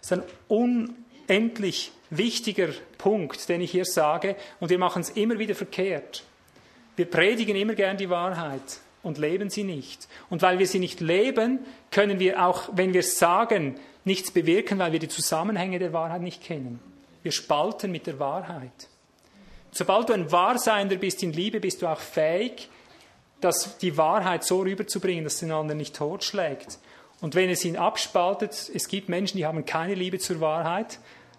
Das ist ein unendlich wichtiger Punkt, den ich hier sage, und wir machen es immer wieder verkehrt. Wir predigen immer gern die Wahrheit und leben sie nicht. Und weil wir sie nicht leben, können wir auch, wenn wir sagen, nichts bewirken, weil wir die Zusammenhänge der Wahrheit nicht kennen. Wir spalten mit der Wahrheit. Sobald du ein Wahrseiender bist in Liebe, bist du auch fähig, das, die Wahrheit so rüberzubringen, dass den anderen nicht totschlägt. Und wenn es ihn abspaltet, es gibt Menschen, die haben keine Liebe zur Wahrheit.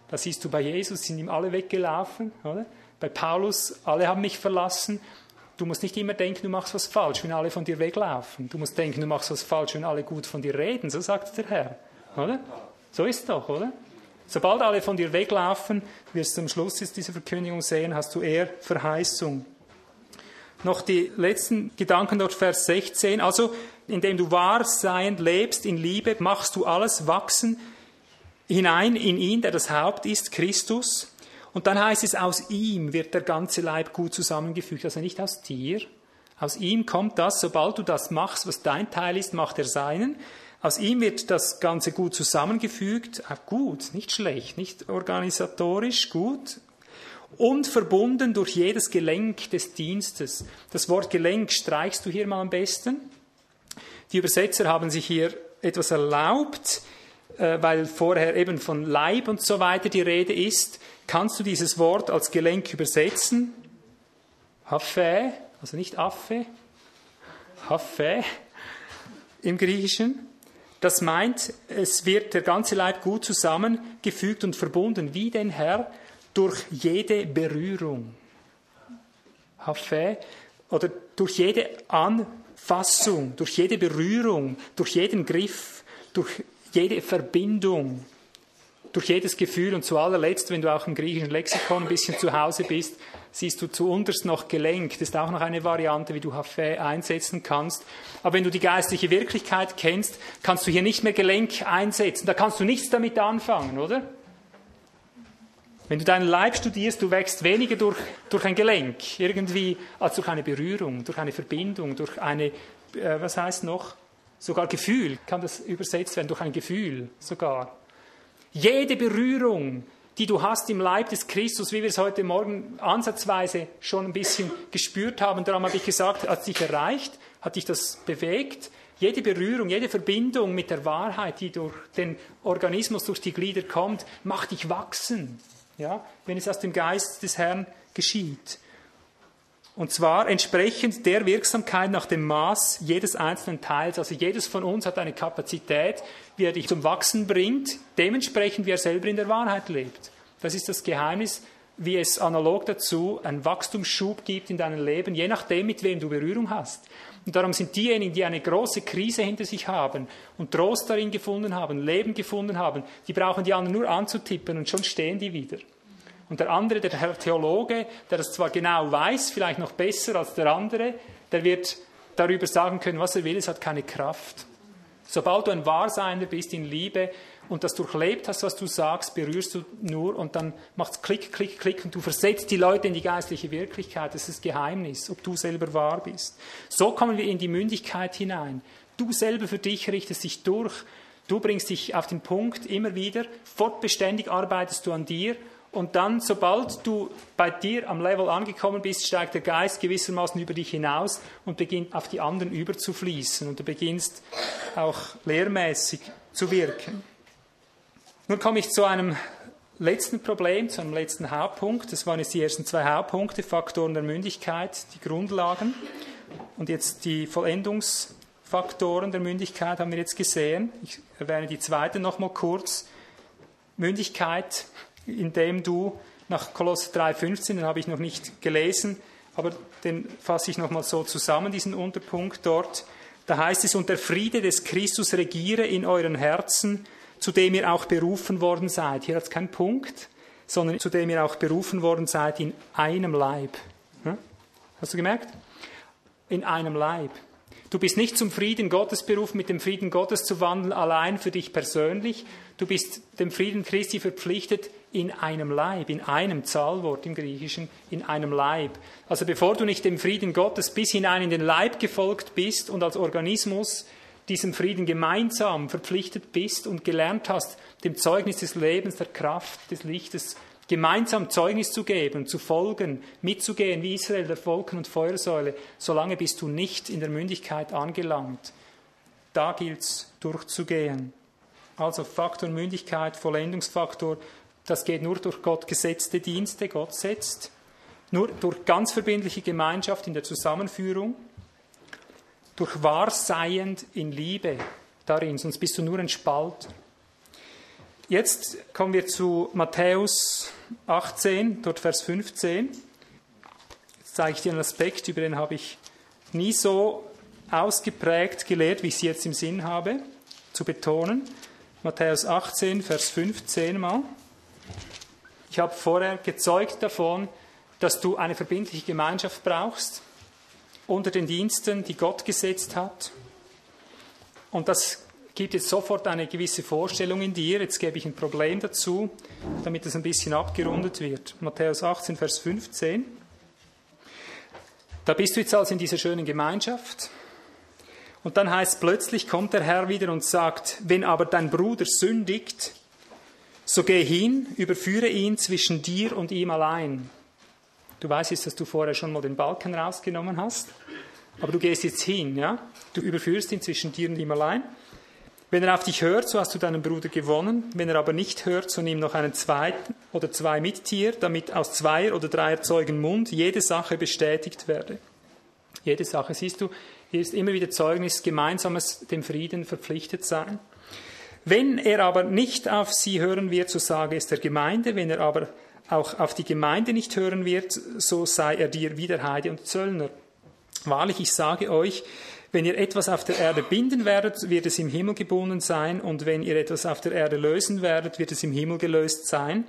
Das siehst du bei Jesus, sind ihm alle weggelaufen. Oder? Bei Paulus, alle haben mich verlassen. Du musst nicht immer denken, du machst was falsch, wenn alle von dir weglaufen. Du musst denken, du machst was falsch, wenn alle gut von dir reden. So sagt der Herr. Oder? So ist es doch, oder? Sobald alle von dir weglaufen, wirst du am Schluss dieser Verkündigung sehen, hast du eher Verheißung. Noch die letzten Gedanken dort, Vers 16. Also, indem du wahr sein lebst in Liebe, machst du alles wachsen hinein in ihn, der das Haupt ist, Christus. Und dann heißt es, aus ihm wird der ganze Leib gut zusammengefügt, also nicht aus dir. Aus ihm kommt das, sobald du das machst, was dein Teil ist, macht er seinen. Aus ihm wird das Ganze gut zusammengefügt, auch gut, nicht schlecht, nicht organisatorisch, gut. Und verbunden durch jedes Gelenk des Dienstes. Das Wort Gelenk streichst du hier mal am besten. Die Übersetzer haben sich hier etwas erlaubt, äh, weil vorher eben von Leib und so weiter die Rede ist. Kannst du dieses Wort als Gelenk übersetzen? Hafä, also nicht Affe, Hafä im Griechischen. Das meint, es wird der ganze Leib gut zusammengefügt und verbunden, wie den Herr, durch jede Berührung. Hafä, oder durch jede Anfassung, durch jede Berührung, durch jeden Griff, durch jede Verbindung durch jedes Gefühl und zu allerletzt, wenn du auch im griechischen Lexikon ein bisschen zu Hause bist, siehst du zuunterst noch Gelenk. Das ist auch noch eine Variante, wie du Hafä einsetzen kannst. Aber wenn du die geistliche Wirklichkeit kennst, kannst du hier nicht mehr Gelenk einsetzen. Da kannst du nichts damit anfangen, oder? Wenn du deinen Leib studierst, du wächst weniger durch, durch ein Gelenk irgendwie als durch eine Berührung, durch eine Verbindung, durch eine, äh, was heißt noch? Sogar Gefühl kann das übersetzt werden, durch ein Gefühl sogar. Jede Berührung, die du hast im Leib des Christus, wie wir es heute Morgen ansatzweise schon ein bisschen gespürt haben, darum habe ich gesagt, hat dich erreicht, hat dich das bewegt. Jede Berührung, jede Verbindung mit der Wahrheit, die durch den Organismus, durch die Glieder kommt, macht dich wachsen, ja, wenn es aus dem Geist des Herrn geschieht. Und zwar entsprechend der Wirksamkeit nach dem Maß jedes einzelnen Teils. Also jedes von uns hat eine Kapazität, wie er dich zum Wachsen bringt, dementsprechend wie er selber in der Wahrheit lebt. Das ist das Geheimnis, wie es analog dazu einen Wachstumsschub gibt in deinem Leben, je nachdem, mit wem du Berührung hast. Und darum sind diejenigen, die eine große Krise hinter sich haben und Trost darin gefunden haben, Leben gefunden haben, die brauchen die anderen nur anzutippen und schon stehen die wieder. Und der andere, der Herr Theologe, der das zwar genau weiß, vielleicht noch besser als der andere, der wird darüber sagen können, was er will, es hat keine Kraft. Sobald du ein Wahrseiender bist in Liebe und das durchlebt hast, was du sagst, berührst du nur und dann macht es Klick, Klick, Klick und du versetzt die Leute in die geistliche Wirklichkeit. Das ist das Geheimnis, ob du selber wahr bist. So kommen wir in die Mündigkeit hinein. Du selber für dich richtest dich durch. Du bringst dich auf den Punkt immer wieder. Fortbeständig arbeitest du an dir und dann, sobald du bei dir am Level angekommen bist, steigt der Geist gewissermaßen über dich hinaus und beginnt auf die anderen überzufließen. Und du beginnst auch lehrmäßig zu wirken. Nun komme ich zu einem letzten Problem, zu einem letzten Hauptpunkt. Das waren jetzt die ersten zwei Hauptpunkte, Faktoren der Mündigkeit, die Grundlagen. Und jetzt die Vollendungsfaktoren der Mündigkeit haben wir jetzt gesehen. Ich erwähne die zweite nochmal kurz. Mündigkeit indem du nach Kolosser 3,15, den habe ich noch nicht gelesen, aber den fasse ich nochmal so zusammen, diesen Unterpunkt dort. Da heißt es, und der Friede des Christus regiere in euren Herzen, zu dem ihr auch berufen worden seid. Hier hat es keinen Punkt, sondern zu dem ihr auch berufen worden seid in einem Leib. Hm? Hast du gemerkt? In einem Leib. Du bist nicht zum Frieden Gottes berufen, mit dem Frieden Gottes zu wandeln, allein für dich persönlich. Du bist dem Frieden Christi verpflichtet in einem Leib, in einem Zahlwort im Griechischen, in einem Leib. Also bevor du nicht dem Frieden Gottes bis hinein in den Leib gefolgt bist und als Organismus diesem Frieden gemeinsam verpflichtet bist und gelernt hast, dem Zeugnis des Lebens, der Kraft, des Lichtes gemeinsam Zeugnis zu geben, zu folgen, mitzugehen wie Israel der Wolken- und Feuersäule, solange bist du nicht in der Mündigkeit angelangt. Da gilt es durchzugehen. Also Faktor Mündigkeit, Vollendungsfaktor, das geht nur durch Gott gesetzte Dienste, Gott setzt, nur durch ganz verbindliche Gemeinschaft in der Zusammenführung, durch Wahrseiend in Liebe darin, sonst bist du nur ein Spalter. Jetzt kommen wir zu Matthäus 18, dort Vers 15. Jetzt zeige ich dir einen Aspekt, über den habe ich nie so ausgeprägt gelehrt, wie ich es jetzt im Sinn habe, zu betonen. Matthäus 18, Vers 15 mal. Ich habe vorher gezeugt davon, dass du eine verbindliche Gemeinschaft brauchst unter den Diensten, die Gott gesetzt hat. Und das gibt jetzt sofort eine gewisse Vorstellung in dir. Jetzt gebe ich ein Problem dazu, damit es ein bisschen abgerundet wird. Matthäus 18, Vers 15. Da bist du jetzt also in dieser schönen Gemeinschaft. Und dann heißt plötzlich kommt der Herr wieder und sagt, wenn aber dein Bruder sündigt, so geh hin, überführe ihn zwischen dir und ihm allein. Du weißt jetzt, dass du vorher schon mal den Balken rausgenommen hast, aber du gehst jetzt hin, ja? Du überführst ihn zwischen dir und ihm allein. Wenn er auf dich hört, so hast du deinen Bruder gewonnen. Wenn er aber nicht hört, so nimm noch einen zweiten oder zwei mit dir, damit aus zweier oder dreier Zeugen Mund jede Sache bestätigt werde. Jede Sache, siehst du, hier ist immer wieder Zeugnis, gemeinsames dem Frieden verpflichtet sein. Wenn er aber nicht auf sie hören wird, so sage es der Gemeinde. Wenn er aber auch auf die Gemeinde nicht hören wird, so sei er dir wieder Heide und Zöllner. Wahrlich, ich sage euch, wenn ihr etwas auf der Erde binden werdet, wird es im Himmel gebunden sein, und wenn ihr etwas auf der Erde lösen werdet, wird es im Himmel gelöst sein.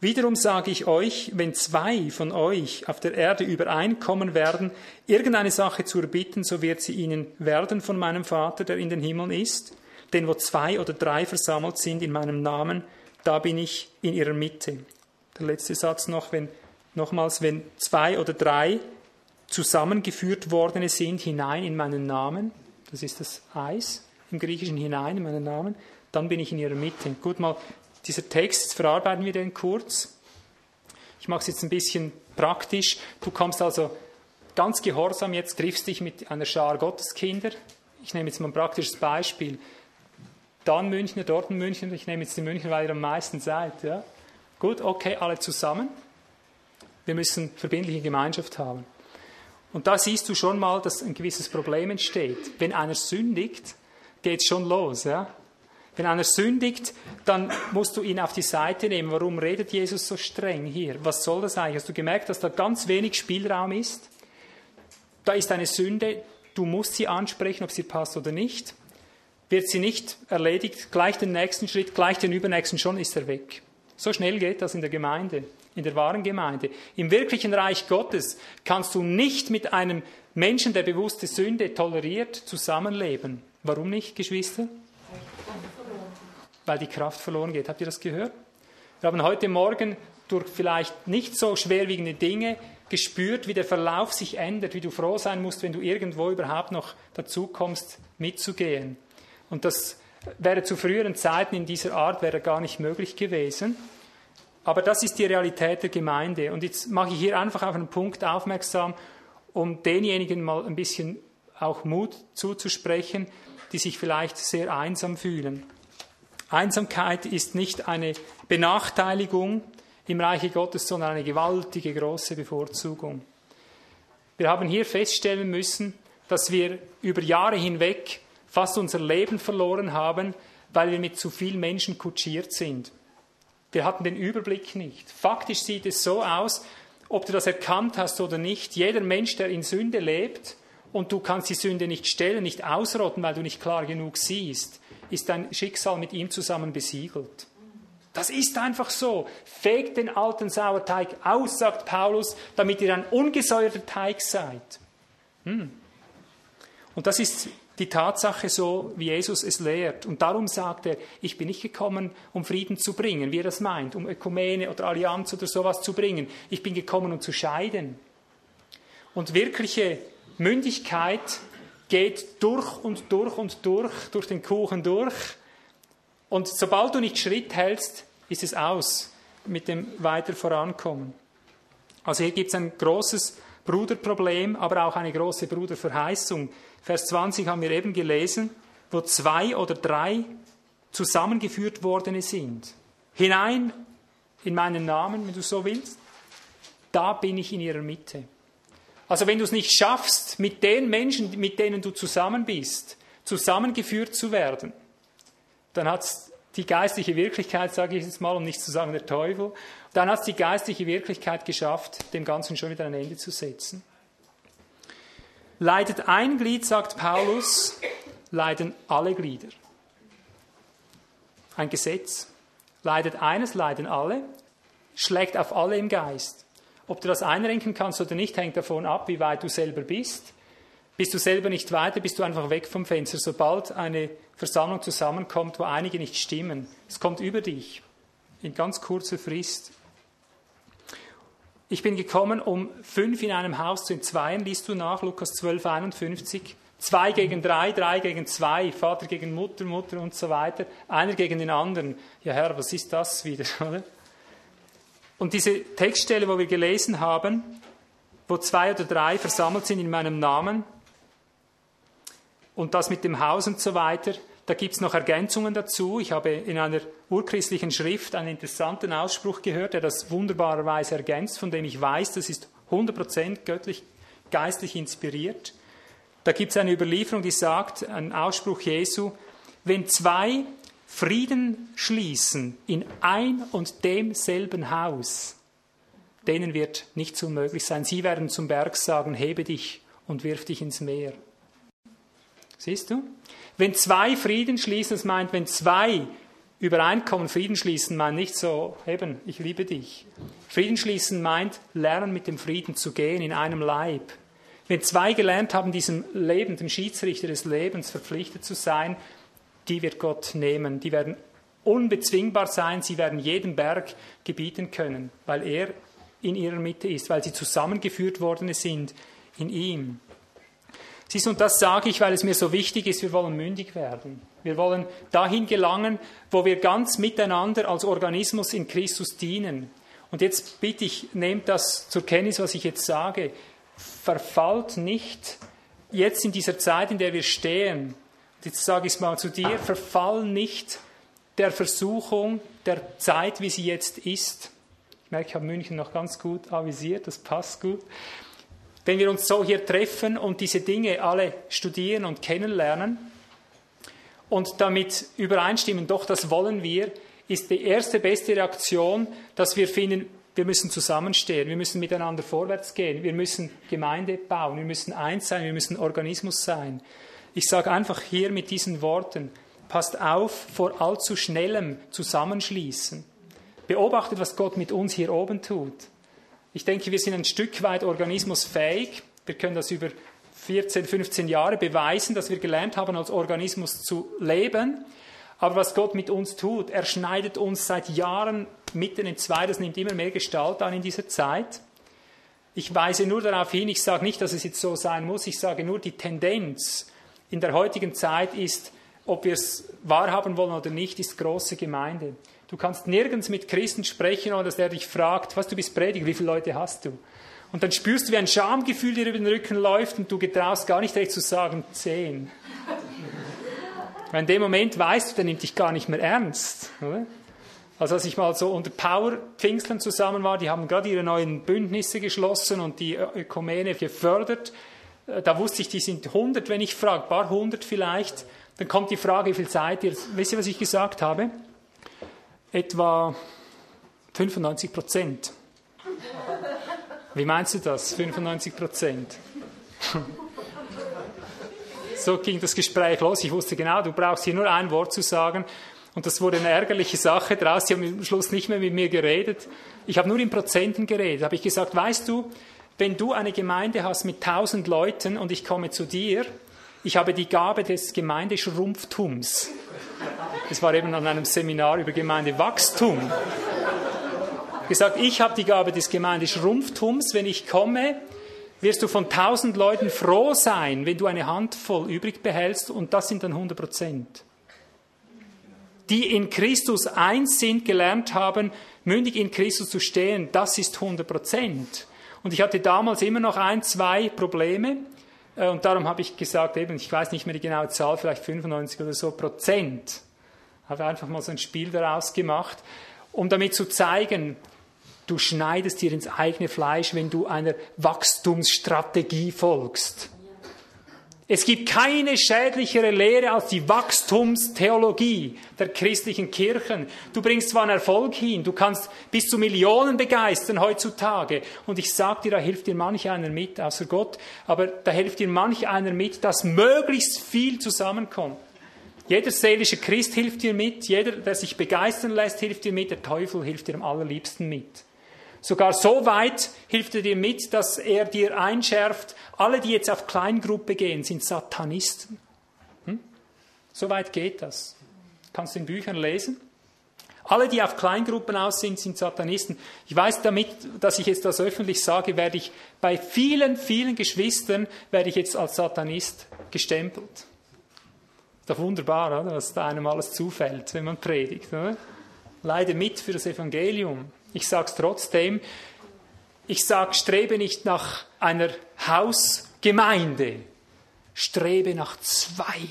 Wiederum sage ich euch, wenn zwei von euch auf der Erde übereinkommen werden, irgendeine Sache zu erbitten, so wird sie ihnen werden von meinem Vater, der in den Himmeln ist. Denn wo zwei oder drei versammelt sind in meinem Namen, da bin ich in ihrer Mitte. Der letzte Satz noch, wenn, nochmals, wenn zwei oder drei zusammengeführt worden sind hinein in meinen Namen, das ist das Eis im Griechischen hinein in meinen Namen, dann bin ich in ihrer Mitte. Gut mal, dieser Text, verarbeiten wir den kurz. Ich mache es jetzt ein bisschen praktisch. Du kommst also ganz gehorsam jetzt, triffst dich mit einer Schar Gotteskinder. Ich nehme jetzt mal ein praktisches Beispiel da ein Münchner, dort ein Münchner, ich nehme jetzt die Münchner, weil ihr am meisten seid. Ja? Gut, okay, alle zusammen. Wir müssen verbindliche Gemeinschaft haben. Und da siehst du schon mal, dass ein gewisses Problem entsteht. Wenn einer sündigt, geht es schon los. Ja? Wenn einer sündigt, dann musst du ihn auf die Seite nehmen. Warum redet Jesus so streng hier? Was soll das eigentlich? Hast du gemerkt, dass da ganz wenig Spielraum ist? Da ist eine Sünde, du musst sie ansprechen, ob sie passt oder nicht wird sie nicht erledigt, gleich den nächsten Schritt, gleich den übernächsten, schon ist er weg. So schnell geht das in der Gemeinde, in der wahren Gemeinde. Im wirklichen Reich Gottes kannst du nicht mit einem Menschen, der bewusste Sünde toleriert, zusammenleben. Warum nicht, Geschwister? Weil die Kraft verloren geht. Habt ihr das gehört? Wir haben heute Morgen durch vielleicht nicht so schwerwiegende Dinge gespürt, wie der Verlauf sich ändert, wie du froh sein musst, wenn du irgendwo überhaupt noch dazu kommst, mitzugehen. Und das wäre zu früheren Zeiten in dieser Art wäre gar nicht möglich gewesen. Aber das ist die Realität der Gemeinde. Und jetzt mache ich hier einfach auf einen Punkt aufmerksam, um denjenigen mal ein bisschen auch Mut zuzusprechen, die sich vielleicht sehr einsam fühlen. Einsamkeit ist nicht eine Benachteiligung im Reiche Gottes, sondern eine gewaltige, große Bevorzugung. Wir haben hier feststellen müssen, dass wir über Jahre hinweg fast unser Leben verloren haben, weil wir mit zu vielen Menschen kutschiert sind. Wir hatten den Überblick nicht. Faktisch sieht es so aus, ob du das erkannt hast oder nicht. Jeder Mensch, der in Sünde lebt und du kannst die Sünde nicht stellen, nicht ausrotten, weil du nicht klar genug siehst, ist dein Schicksal mit ihm zusammen besiegelt. Das ist einfach so. Fegt den alten Sauerteig aus, sagt Paulus, damit ihr ein ungesäuerter Teig seid. Hm. Und das ist die Tatsache so, wie Jesus es lehrt. Und darum sagt er, ich bin nicht gekommen, um Frieden zu bringen, wie er das meint, um Ökumene oder Allianz oder sowas zu bringen. Ich bin gekommen, um zu scheiden. Und wirkliche Mündigkeit geht durch und durch und durch, durch den Kuchen durch. Und sobald du nicht Schritt hältst, ist es aus mit dem weiter vorankommen. Also hier gibt es ein großes Bruderproblem, aber auch eine große Bruderverheißung. Vers 20 haben wir eben gelesen, wo zwei oder drei zusammengeführt worden sind. Hinein in meinen Namen, wenn du so willst, da bin ich in ihrer Mitte. Also wenn du es nicht schaffst, mit den Menschen, mit denen du zusammen bist, zusammengeführt zu werden, dann hat es die geistliche Wirklichkeit, sage ich jetzt mal, um nicht zu sagen der Teufel, dann hat es die geistliche Wirklichkeit geschafft, dem Ganzen schon wieder ein Ende zu setzen. Leidet ein Glied, sagt Paulus, leiden alle Glieder. Ein Gesetz. Leidet eines, leiden alle, schlägt auf alle im Geist. Ob du das einrenken kannst oder nicht, hängt davon ab, wie weit du selber bist. Bist du selber nicht weiter, bist du einfach weg vom Fenster. Sobald eine Versammlung zusammenkommt, wo einige nicht stimmen, es kommt über dich in ganz kurzer Frist. Ich bin gekommen, um fünf in einem Haus zu entzweien, liest du nach, Lukas 12, 51. Zwei gegen drei, drei gegen zwei, Vater gegen Mutter, Mutter und so weiter, einer gegen den anderen. Ja Herr, was ist das wieder, oder? Und diese Textstelle, wo wir gelesen haben, wo zwei oder drei versammelt sind in meinem Namen, und das mit dem Haus und so weiter. Da gibt es noch Ergänzungen dazu. Ich habe in einer urchristlichen Schrift einen interessanten Ausspruch gehört, der das wunderbarerweise ergänzt, von dem ich weiß, das ist 100% göttlich, geistlich inspiriert. Da gibt es eine Überlieferung, die sagt, ein Ausspruch Jesu, wenn zwei Frieden schließen in ein und demselben Haus, denen wird nichts unmöglich sein. Sie werden zum Berg sagen, hebe dich und wirf dich ins Meer. Siehst du? Wenn zwei Frieden schließen, das meint, wenn zwei Übereinkommen Frieden schließen, meint nicht so, eben, ich liebe dich. Frieden schließen meint, lernen mit dem Frieden zu gehen in einem Leib. Wenn zwei gelernt haben, diesem Leben, dem Schiedsrichter des Lebens verpflichtet zu sein, die wird Gott nehmen. Die werden unbezwingbar sein, sie werden jeden Berg gebieten können, weil er in ihrer Mitte ist, weil sie zusammengeführt worden sind in ihm. Siehst du, und das sage ich, weil es mir so wichtig ist, wir wollen mündig werden. Wir wollen dahin gelangen, wo wir ganz miteinander als Organismus in Christus dienen. Und jetzt bitte ich, nehmt das zur Kenntnis, was ich jetzt sage. Verfallt nicht jetzt in dieser Zeit, in der wir stehen, jetzt sage ich es mal zu dir, verfall nicht der Versuchung der Zeit, wie sie jetzt ist. Ich merke, ich habe München noch ganz gut avisiert, das passt gut wenn wir uns so hier treffen und diese Dinge alle studieren und kennenlernen und damit übereinstimmen, doch das wollen wir, ist die erste beste Reaktion, dass wir finden, wir müssen zusammenstehen, wir müssen miteinander vorwärts gehen, wir müssen Gemeinde bauen, wir müssen eins sein, wir müssen Organismus sein. Ich sage einfach hier mit diesen Worten, passt auf vor allzu schnellem Zusammenschließen. Beobachtet, was Gott mit uns hier oben tut. Ich denke, wir sind ein Stück weit organismusfähig. Wir können das über 14, 15 Jahre beweisen, dass wir gelernt haben, als Organismus zu leben. Aber was Gott mit uns tut, er schneidet uns seit Jahren mitten in zwei, das nimmt immer mehr Gestalt an in dieser Zeit. Ich weise nur darauf hin, ich sage nicht, dass es jetzt so sein muss, ich sage nur, die Tendenz in der heutigen Zeit ist, ob wir es wahrhaben wollen oder nicht, ist große Gemeinde. Du kannst nirgends mit Christen sprechen, ohne dass der dich fragt, was du bist Prediger, wie viele Leute hast du? Und dann spürst du, wie ein Schamgefühl dir über den Rücken läuft und du getraust gar nicht recht zu sagen, zehn. Weil in dem Moment weißt du, der nimmt dich gar nicht mehr ernst. Oder? Also als ich mal so unter Power-Pfingstlern zusammen war, die haben gerade ihre neuen Bündnisse geschlossen und die Ökumene gefördert. Äh, da wusste ich, die sind 100, wenn ich frage, paar hundert vielleicht. Dann kommt die Frage, wie viel Zeit ihr, wisst ihr, was ich gesagt habe? Etwa 95 Prozent. Wie meinst du das? 95 Prozent. so ging das Gespräch los. Ich wusste genau, du brauchst hier nur ein Wort zu sagen. Und das wurde eine ärgerliche Sache draus. Sie haben am Schluss nicht mehr mit mir geredet. Ich habe nur in Prozenten geredet. Habe ich gesagt, weißt du, wenn du eine Gemeinde hast mit tausend Leuten und ich komme zu dir, ich habe die Gabe des Gemeindeschrumpftums. Das war eben an einem Seminar über Gemeindewachstum gesagt, ich habe die Gabe des Gemeindeschrumpftums. Wenn ich komme, wirst du von tausend Leuten froh sein, wenn du eine Handvoll übrig behältst und das sind dann 100 Prozent. Die in Christus eins sind, gelernt haben, mündig in Christus zu stehen, das ist 100 Prozent. Und ich hatte damals immer noch ein, zwei Probleme. Äh, und darum habe ich gesagt, eben, ich weiß nicht mehr die genaue Zahl, vielleicht 95 oder so Prozent. Habe einfach mal so ein Spiel daraus gemacht, um damit zu zeigen, Du schneidest dir ins eigene Fleisch, wenn du einer Wachstumsstrategie folgst. Es gibt keine schädlichere Lehre als die Wachstumstheologie der christlichen Kirchen. Du bringst zwar einen Erfolg hin, du kannst bis zu Millionen begeistern heutzutage. Und ich sage dir, da hilft dir manch einer mit, außer Gott, aber da hilft dir manch einer mit, dass möglichst viel zusammenkommt. Jeder seelische Christ hilft dir mit, jeder, der sich begeistern lässt, hilft dir mit, der Teufel hilft dir am allerliebsten mit. Sogar so weit hilft er dir mit, dass er dir einschärft, alle, die jetzt auf Kleingruppe gehen, sind Satanisten. Hm? So weit geht das. Kannst du in Büchern lesen. Alle, die auf Kleingruppen aus sind, sind Satanisten. Ich weiß damit, dass ich jetzt das öffentlich sage, werde ich bei vielen, vielen Geschwistern, werde ich jetzt als Satanist gestempelt. Ist doch wunderbar, oder? was da einem alles zufällt, wenn man predigt. Oder? Leide mit für das Evangelium. Ich sage es trotzdem. Ich sage, strebe nicht nach einer Hausgemeinde. Strebe nach zwei.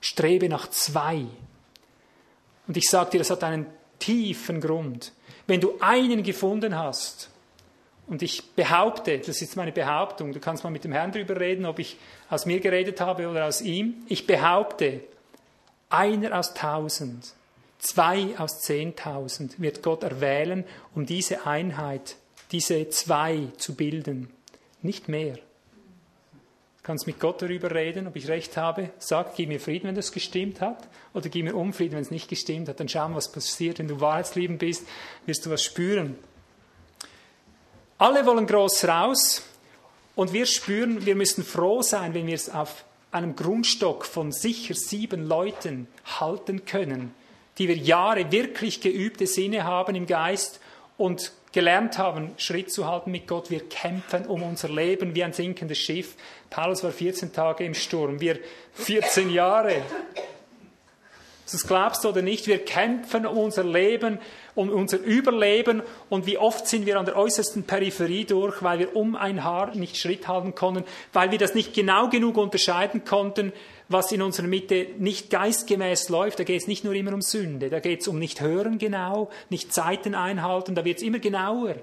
Strebe nach zwei. Und ich sage dir, das hat einen tiefen Grund. Wenn du einen gefunden hast, und ich behaupte, das ist jetzt meine Behauptung, du kannst mal mit dem Herrn darüber reden, ob ich aus mir geredet habe oder aus ihm. Ich behaupte, einer aus tausend Zwei aus zehntausend wird Gott erwählen, um diese Einheit, diese zwei zu bilden. Nicht mehr. Du kannst mit Gott darüber reden, ob ich recht habe. Sag, gib mir Frieden, wenn das gestimmt hat. Oder gib mir Unfrieden, wenn es nicht gestimmt hat. Dann schauen, was passiert. Wenn du wahrheitsliebend bist, wirst du was spüren. Alle wollen groß raus. Und wir spüren, wir müssen froh sein, wenn wir es auf einem Grundstock von sicher sieben Leuten halten können die wir Jahre wirklich geübte Sinne haben im Geist und gelernt haben, Schritt zu halten mit Gott. Wir kämpfen um unser Leben wie ein sinkendes Schiff. Paulus war 14 Tage im Sturm, wir 14 Jahre. Das glaubst du oder nicht, wir kämpfen um unser Leben, um unser Überleben und wie oft sind wir an der äußersten Peripherie durch, weil wir um ein Haar nicht Schritt halten konnten, weil wir das nicht genau genug unterscheiden konnten, was in unserer Mitte nicht geistgemäß läuft. Da geht es nicht nur immer um Sünde, da geht es um nicht hören genau, nicht Zeiten einhalten, da wird es immer genauer.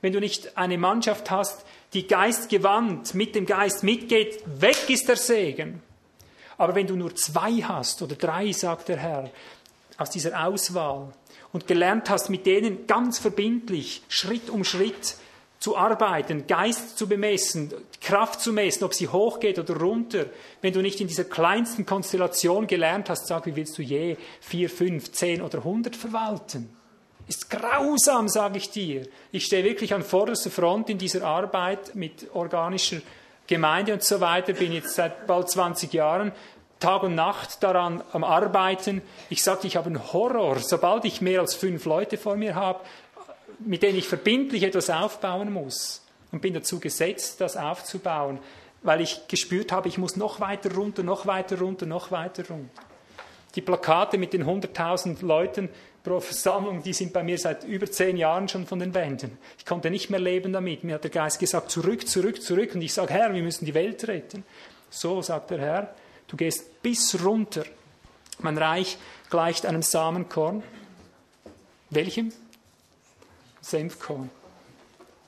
Wenn du nicht eine Mannschaft hast, die geistgewandt mit dem Geist mitgeht, weg ist der Segen. Aber wenn du nur zwei hast oder drei, sagt der Herr, aus dieser Auswahl und gelernt hast, mit denen ganz verbindlich, Schritt um Schritt zu arbeiten, Geist zu bemessen, Kraft zu messen, ob sie hochgeht oder runter, wenn du nicht in dieser kleinsten Konstellation gelernt hast, sag, wie willst du je vier, fünf, zehn oder hundert verwalten? Ist grausam, sage ich dir. Ich stehe wirklich an vorderster Front in dieser Arbeit mit organischer Gemeinde und so weiter, bin jetzt seit bald 20 Jahren Tag und Nacht daran am Arbeiten. Ich sagte, ich habe einen Horror, sobald ich mehr als fünf Leute vor mir habe, mit denen ich verbindlich etwas aufbauen muss. Und bin dazu gesetzt, das aufzubauen, weil ich gespürt habe, ich muss noch weiter runter, noch weiter runter, noch weiter runter. Die Plakate mit den 100.000 Leuten pro Versammlung, die sind bei mir seit über zehn Jahren schon von den Wänden. Ich konnte nicht mehr leben damit. Mir hat der Geist gesagt, zurück, zurück, zurück. Und ich sage, Herr, wir müssen die Welt retten. So sagt der Herr, du gehst bis runter. Mein Reich gleicht einem Samenkorn. Welchem? Senfkorn.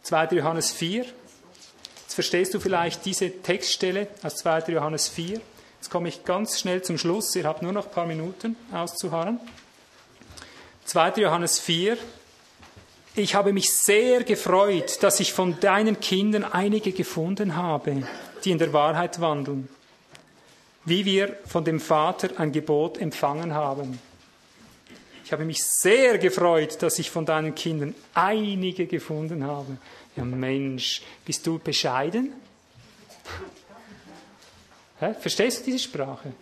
2. Johannes 4. Jetzt verstehst du vielleicht diese Textstelle aus 2. Johannes 4. Jetzt komme ich ganz schnell zum Schluss. Ihr habt nur noch ein paar Minuten auszuharren. 2. Johannes 4. Ich habe mich sehr gefreut, dass ich von deinen Kindern einige gefunden habe, die in der Wahrheit wandeln, wie wir von dem Vater ein Gebot empfangen haben. Ich habe mich sehr gefreut, dass ich von deinen Kindern einige gefunden habe. Ja Mensch, bist du bescheiden? Hä? Verstehst du diese Sprache?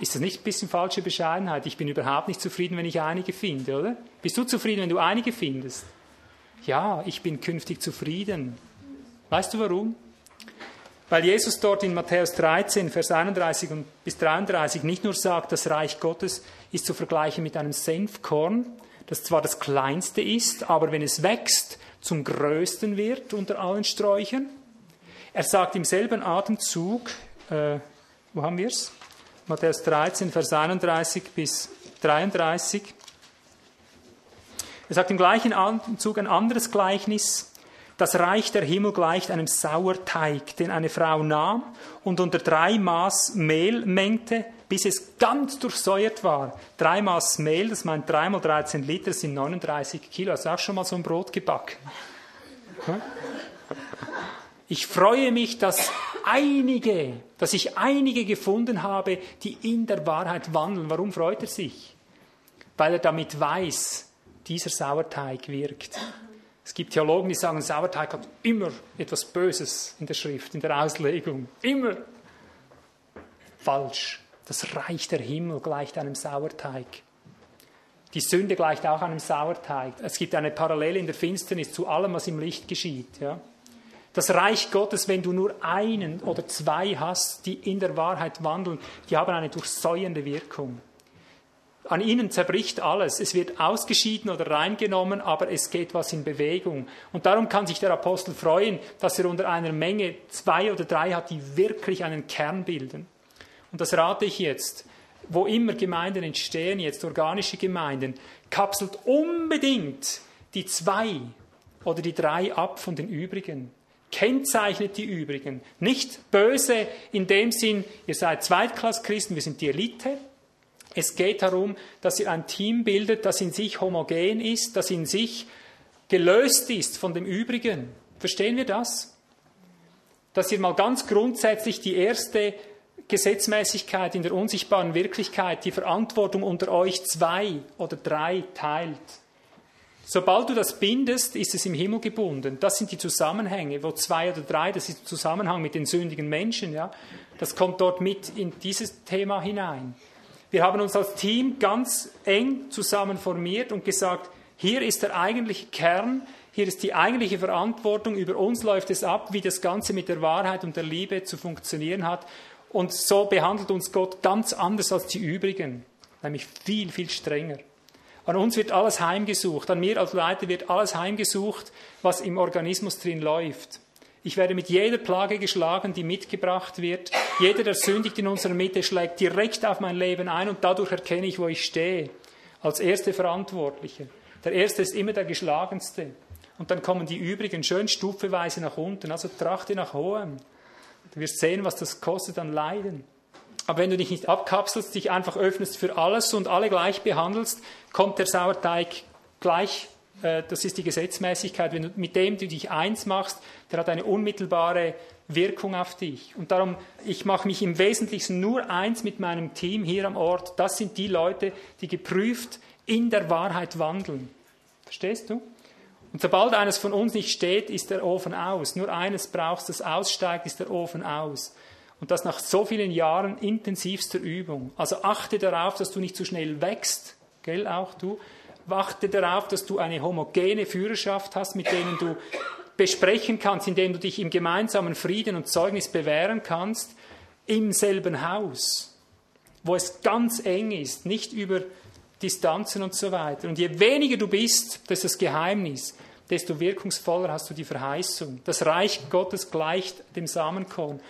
Ist das nicht ein bisschen falsche Bescheidenheit? Ich bin überhaupt nicht zufrieden, wenn ich einige finde, oder? Bist du zufrieden, wenn du einige findest? Ja, ich bin künftig zufrieden. Weißt du warum? Weil Jesus dort in Matthäus 13, Vers 31 bis 33 nicht nur sagt, das Reich Gottes ist zu vergleichen mit einem Senfkorn, das zwar das kleinste ist, aber wenn es wächst, zum größten wird unter allen Sträuchern. Er sagt im selben Atemzug, äh, wo haben wir es? Matthäus 13, Vers 31 bis 33. Er sagt im gleichen Anzug ein anderes Gleichnis. Das Reich der Himmel gleicht einem Sauerteig, den eine Frau nahm und unter drei Maß Mehl mengte, bis es ganz durchsäuert war. Drei Maß Mehl, das meint dreimal 13 Liter, sind 39 Kilo. Hast du auch schon mal so ein Brot gebacken? Ich freue mich, dass einige, dass ich einige gefunden habe, die in der Wahrheit wandeln. Warum freut er sich? Weil er damit weiß, dieser Sauerteig wirkt. Es gibt Theologen, die sagen, Sauerteig hat immer etwas Böses in der Schrift, in der Auslegung. Immer. Falsch. Das Reich der Himmel gleicht einem Sauerteig. Die Sünde gleicht auch einem Sauerteig. Es gibt eine Parallele in der Finsternis zu allem, was im Licht geschieht. Ja? Das Reich Gottes, wenn du nur einen oder zwei hast, die in der Wahrheit wandeln, die haben eine durchsäuernde Wirkung. An ihnen zerbricht alles. Es wird ausgeschieden oder reingenommen, aber es geht was in Bewegung. Und darum kann sich der Apostel freuen, dass er unter einer Menge zwei oder drei hat, die wirklich einen Kern bilden. Und das rate ich jetzt. Wo immer Gemeinden entstehen, jetzt organische Gemeinden, kapselt unbedingt die zwei oder die drei ab von den übrigen kennzeichnet die übrigen. Nicht böse in dem Sinn, ihr seid Zweitklasschristen, wir sind die Elite. Es geht darum, dass ihr ein Team bildet, das in sich homogen ist, das in sich gelöst ist von dem übrigen. Verstehen wir das? Dass ihr mal ganz grundsätzlich die erste Gesetzmäßigkeit in der unsichtbaren Wirklichkeit, die Verantwortung unter euch zwei oder drei teilt. Sobald du das bindest, ist es im Himmel gebunden. Das sind die Zusammenhänge, wo zwei oder drei, das ist der Zusammenhang mit den sündigen Menschen, ja. Das kommt dort mit in dieses Thema hinein. Wir haben uns als Team ganz eng zusammen formiert und gesagt, hier ist der eigentliche Kern, hier ist die eigentliche Verantwortung, über uns läuft es ab, wie das Ganze mit der Wahrheit und der Liebe zu funktionieren hat. Und so behandelt uns Gott ganz anders als die übrigen, nämlich viel, viel strenger. An uns wird alles heimgesucht, an mir als Leiter wird alles heimgesucht, was im Organismus drin läuft. Ich werde mit jeder Plage geschlagen, die mitgebracht wird. Jeder, der sündigt in unserer Mitte, schlägt direkt auf mein Leben ein und dadurch erkenne ich, wo ich stehe. Als erste Verantwortliche. Der Erste ist immer der Geschlagenste. Und dann kommen die übrigen schön stufeweise nach unten. Also trachte nach hohem. Du wirst sehen, was das kostet an Leiden. Aber wenn du dich nicht abkapselst, dich einfach öffnest für alles und alle gleich behandelst, kommt der Sauerteig gleich. Äh, das ist die Gesetzmäßigkeit. Wenn du, mit dem du dich eins machst, der hat eine unmittelbare Wirkung auf dich. Und darum, ich mache mich im Wesentlichen nur eins mit meinem Team hier am Ort. Das sind die Leute, die geprüft in der Wahrheit wandeln. Verstehst du? Und sobald eines von uns nicht steht, ist der Ofen aus. Nur eines brauchst, das aussteigt, ist der Ofen aus. Und das nach so vielen Jahren intensivster Übung. Also achte darauf, dass du nicht zu schnell wächst, gell, auch du. Achte darauf, dass du eine homogene Führerschaft hast, mit denen du besprechen kannst, indem du dich im gemeinsamen Frieden und Zeugnis bewähren kannst, im selben Haus, wo es ganz eng ist, nicht über Distanzen und so weiter. Und je weniger du bist, das ist das Geheimnis, desto wirkungsvoller hast du die Verheißung. Das Reich Gottes gleicht dem Samenkorn.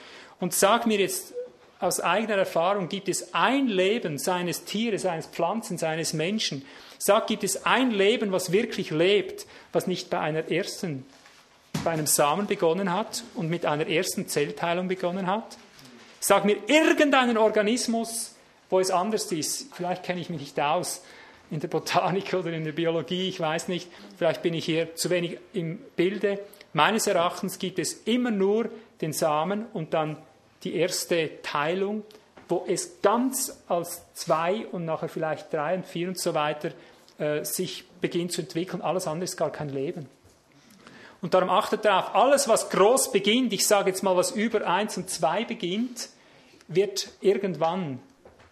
Und sag mir jetzt aus eigener Erfahrung, gibt es ein Leben seines Tieres, eines Pflanzen, seines Menschen? Sag, gibt es ein Leben, was wirklich lebt, was nicht bei einer ersten, bei einem Samen begonnen hat und mit einer ersten Zellteilung begonnen hat? Sag mir irgendeinen Organismus, wo es anders ist. Vielleicht kenne ich mich nicht aus in der Botanik oder in der Biologie, ich weiß nicht. Vielleicht bin ich hier zu wenig im Bilde. Meines Erachtens gibt es immer nur den Samen und dann die erste Teilung, wo es ganz als zwei und nachher vielleicht drei und vier und so weiter äh, sich beginnt zu entwickeln. Alles andere ist gar kein Leben. Und darum achtet darauf, alles, was groß beginnt, ich sage jetzt mal, was über eins und zwei beginnt, wird irgendwann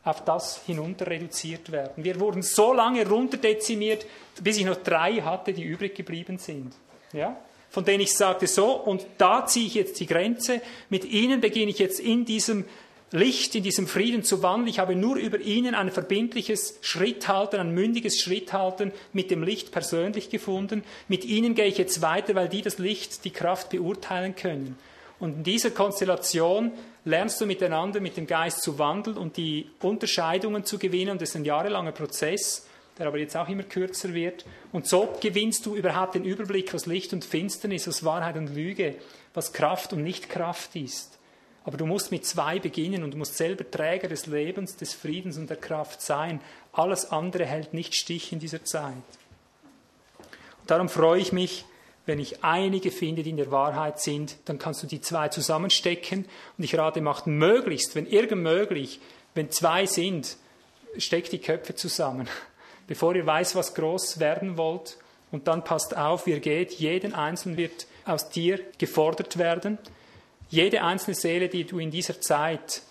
auf das hinunter reduziert werden. Wir wurden so lange runterdezimiert, bis ich noch drei hatte, die übrig geblieben sind. Ja? Von denen ich sagte, so, und da ziehe ich jetzt die Grenze, mit ihnen beginne ich jetzt in diesem Licht, in diesem Frieden zu wandeln. Ich habe nur über ihnen ein verbindliches Schritthalten, ein mündiges Schritthalten mit dem Licht persönlich gefunden. Mit ihnen gehe ich jetzt weiter, weil die das Licht, die Kraft beurteilen können. Und in dieser Konstellation lernst du miteinander mit dem Geist zu wandeln und die Unterscheidungen zu gewinnen. Und das ist ein jahrelanger Prozess, der aber jetzt auch immer kürzer wird. Und so gewinnst du überhaupt den Überblick, was Licht und Finsternis, was Wahrheit und Lüge, was Kraft und Nichtkraft ist. Aber du musst mit zwei beginnen und du musst selber Träger des Lebens, des Friedens und der Kraft sein. Alles andere hält nicht Stich in dieser Zeit. Und darum freue ich mich, wenn ich einige finde, die in der Wahrheit sind, dann kannst du die zwei zusammenstecken. Und ich rate, macht möglichst, wenn irgend möglich, wenn zwei sind, steckt die Köpfe zusammen, bevor ihr weiß, was groß werden wollt. Und dann passt auf, wie ihr geht. Jeden Einzelnen wird aus dir gefordert werden. Jede einzelne Seele, die du in dieser Zeit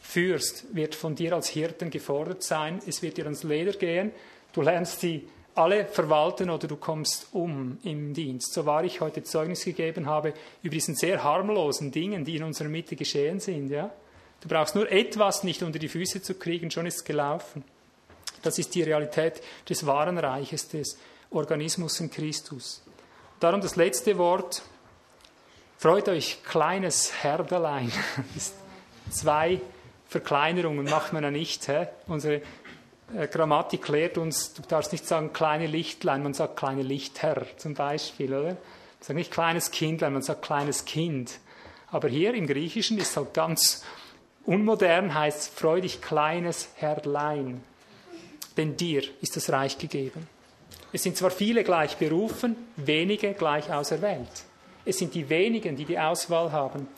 führst, wird von dir als Hirten gefordert sein. Es wird dir ans Leder gehen. Du lernst sie alle verwalten oder du kommst um im Dienst. So war ich heute Zeugnis gegeben habe über diesen sehr harmlosen Dingen, die in unserer Mitte geschehen sind. Ja? Du brauchst nur etwas nicht unter die Füße zu kriegen, schon ist es gelaufen. Das ist die Realität des wahren Reiches, des Organismus in Christus. Darum das letzte Wort. Freut euch, kleines Herdelein. Zwei Verkleinerungen macht man ja nicht. Hä? Unsere äh, Grammatik lehrt uns, du darfst nicht sagen kleine Lichtlein, man sagt kleine Lichtherr zum Beispiel, oder? Man sagt nicht kleines Kindlein, man sagt kleines Kind. Aber hier im Griechischen ist halt ganz unmodern, heißt freudig kleines Herrlein. Denn dir ist das Reich gegeben. Es sind zwar viele gleich berufen, wenige gleich auserwählt. Es sind die wenigen, die die Auswahl haben.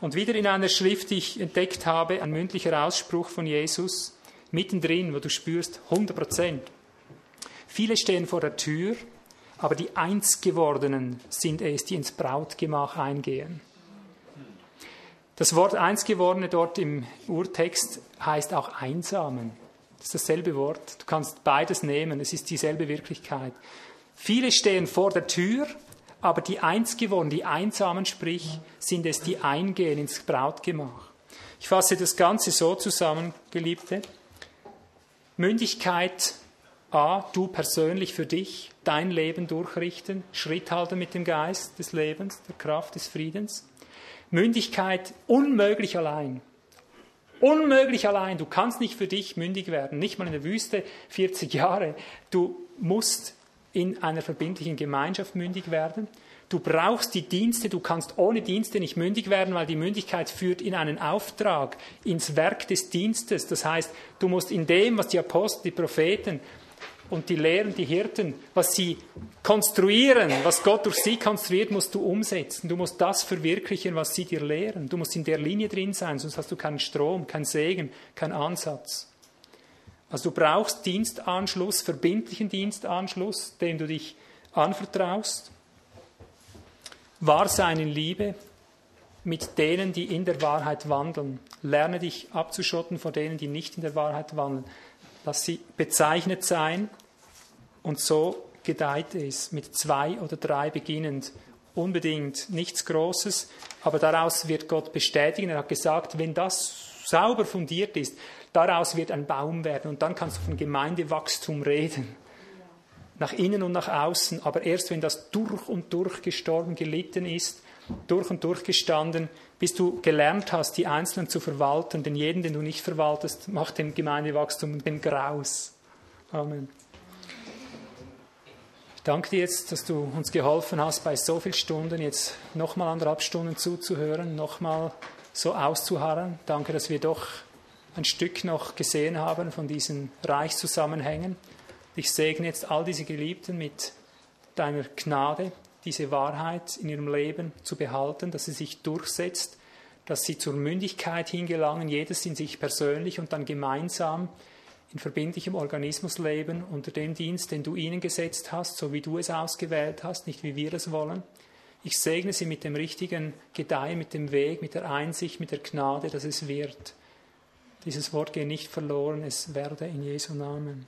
Und wieder in einer Schrift, die ich entdeckt habe, ein mündlicher Ausspruch von Jesus, mittendrin, wo du spürst, 100 Prozent. Viele stehen vor der Tür, aber die Einsgewordenen sind es, die ins Brautgemach eingehen. Das Wort Einsgewordene dort im Urtext heißt auch Einsamen. Das ist dasselbe Wort. Du kannst beides nehmen. Es ist dieselbe Wirklichkeit. Viele stehen vor der Tür, aber die Einsgewordenen, die Einsamen, sprich, sind es, die eingehen ins Brautgemach. Ich fasse das Ganze so zusammen, Geliebte. Mündigkeit, A, du persönlich für dich, dein Leben durchrichten, Schritt halten mit dem Geist des Lebens, der Kraft des Friedens. Mündigkeit unmöglich allein. Unmöglich allein. Du kannst nicht für dich mündig werden, nicht mal in der Wüste 40 Jahre. Du musst in einer verbindlichen Gemeinschaft mündig werden. Du brauchst die Dienste, du kannst ohne Dienste nicht mündig werden, weil die Mündigkeit führt in einen Auftrag, ins Werk des Dienstes. Das heißt, du musst in dem, was die Apostel, die Propheten und die Lehren, die Hirten, was sie konstruieren, was Gott durch sie konstruiert, musst du umsetzen. Du musst das verwirklichen, was sie dir lehren. Du musst in der Linie drin sein, sonst hast du keinen Strom, keinen Segen, keinen Ansatz. Also du brauchst Dienstanschluss, verbindlichen Dienstanschluss, den du dich anvertraust. Wahr sein in Liebe mit denen, die in der Wahrheit wandeln. Lerne dich abzuschotten vor denen, die nicht in der Wahrheit wandeln. Lass sie bezeichnet sein und so gedeiht es, mit zwei oder drei beginnend. Unbedingt nichts Großes, aber daraus wird Gott bestätigen. Er hat gesagt, wenn das sauber fundiert ist, daraus wird ein Baum werden und dann kannst du von Gemeindewachstum reden. Nach innen und nach außen, aber erst wenn das durch und durch gestorben, gelitten ist, durch und durch gestanden, bis du gelernt hast, die Einzelnen zu verwalten, denn jeden, den du nicht verwaltest, macht dem Gemeindewachstum den Graus. Amen. Ich danke dir jetzt, dass du uns geholfen hast, bei so vielen Stunden jetzt nochmal anderthalb Stunden zuzuhören, nochmal so auszuharren. Danke, dass wir doch ein Stück noch gesehen haben von diesen Reichszusammenhängen. Ich segne jetzt all diese Geliebten mit deiner Gnade, diese Wahrheit in ihrem Leben zu behalten, dass sie sich durchsetzt, dass sie zur Mündigkeit hingelangen, jedes in sich persönlich und dann gemeinsam in verbindlichem Organismus leben, unter dem Dienst, den du ihnen gesetzt hast, so wie du es ausgewählt hast, nicht wie wir es wollen. Ich segne sie mit dem richtigen Gedeihen, mit dem Weg, mit der Einsicht, mit der Gnade, dass es wird. Dieses Wort geht nicht verloren, es werde in Jesu Namen.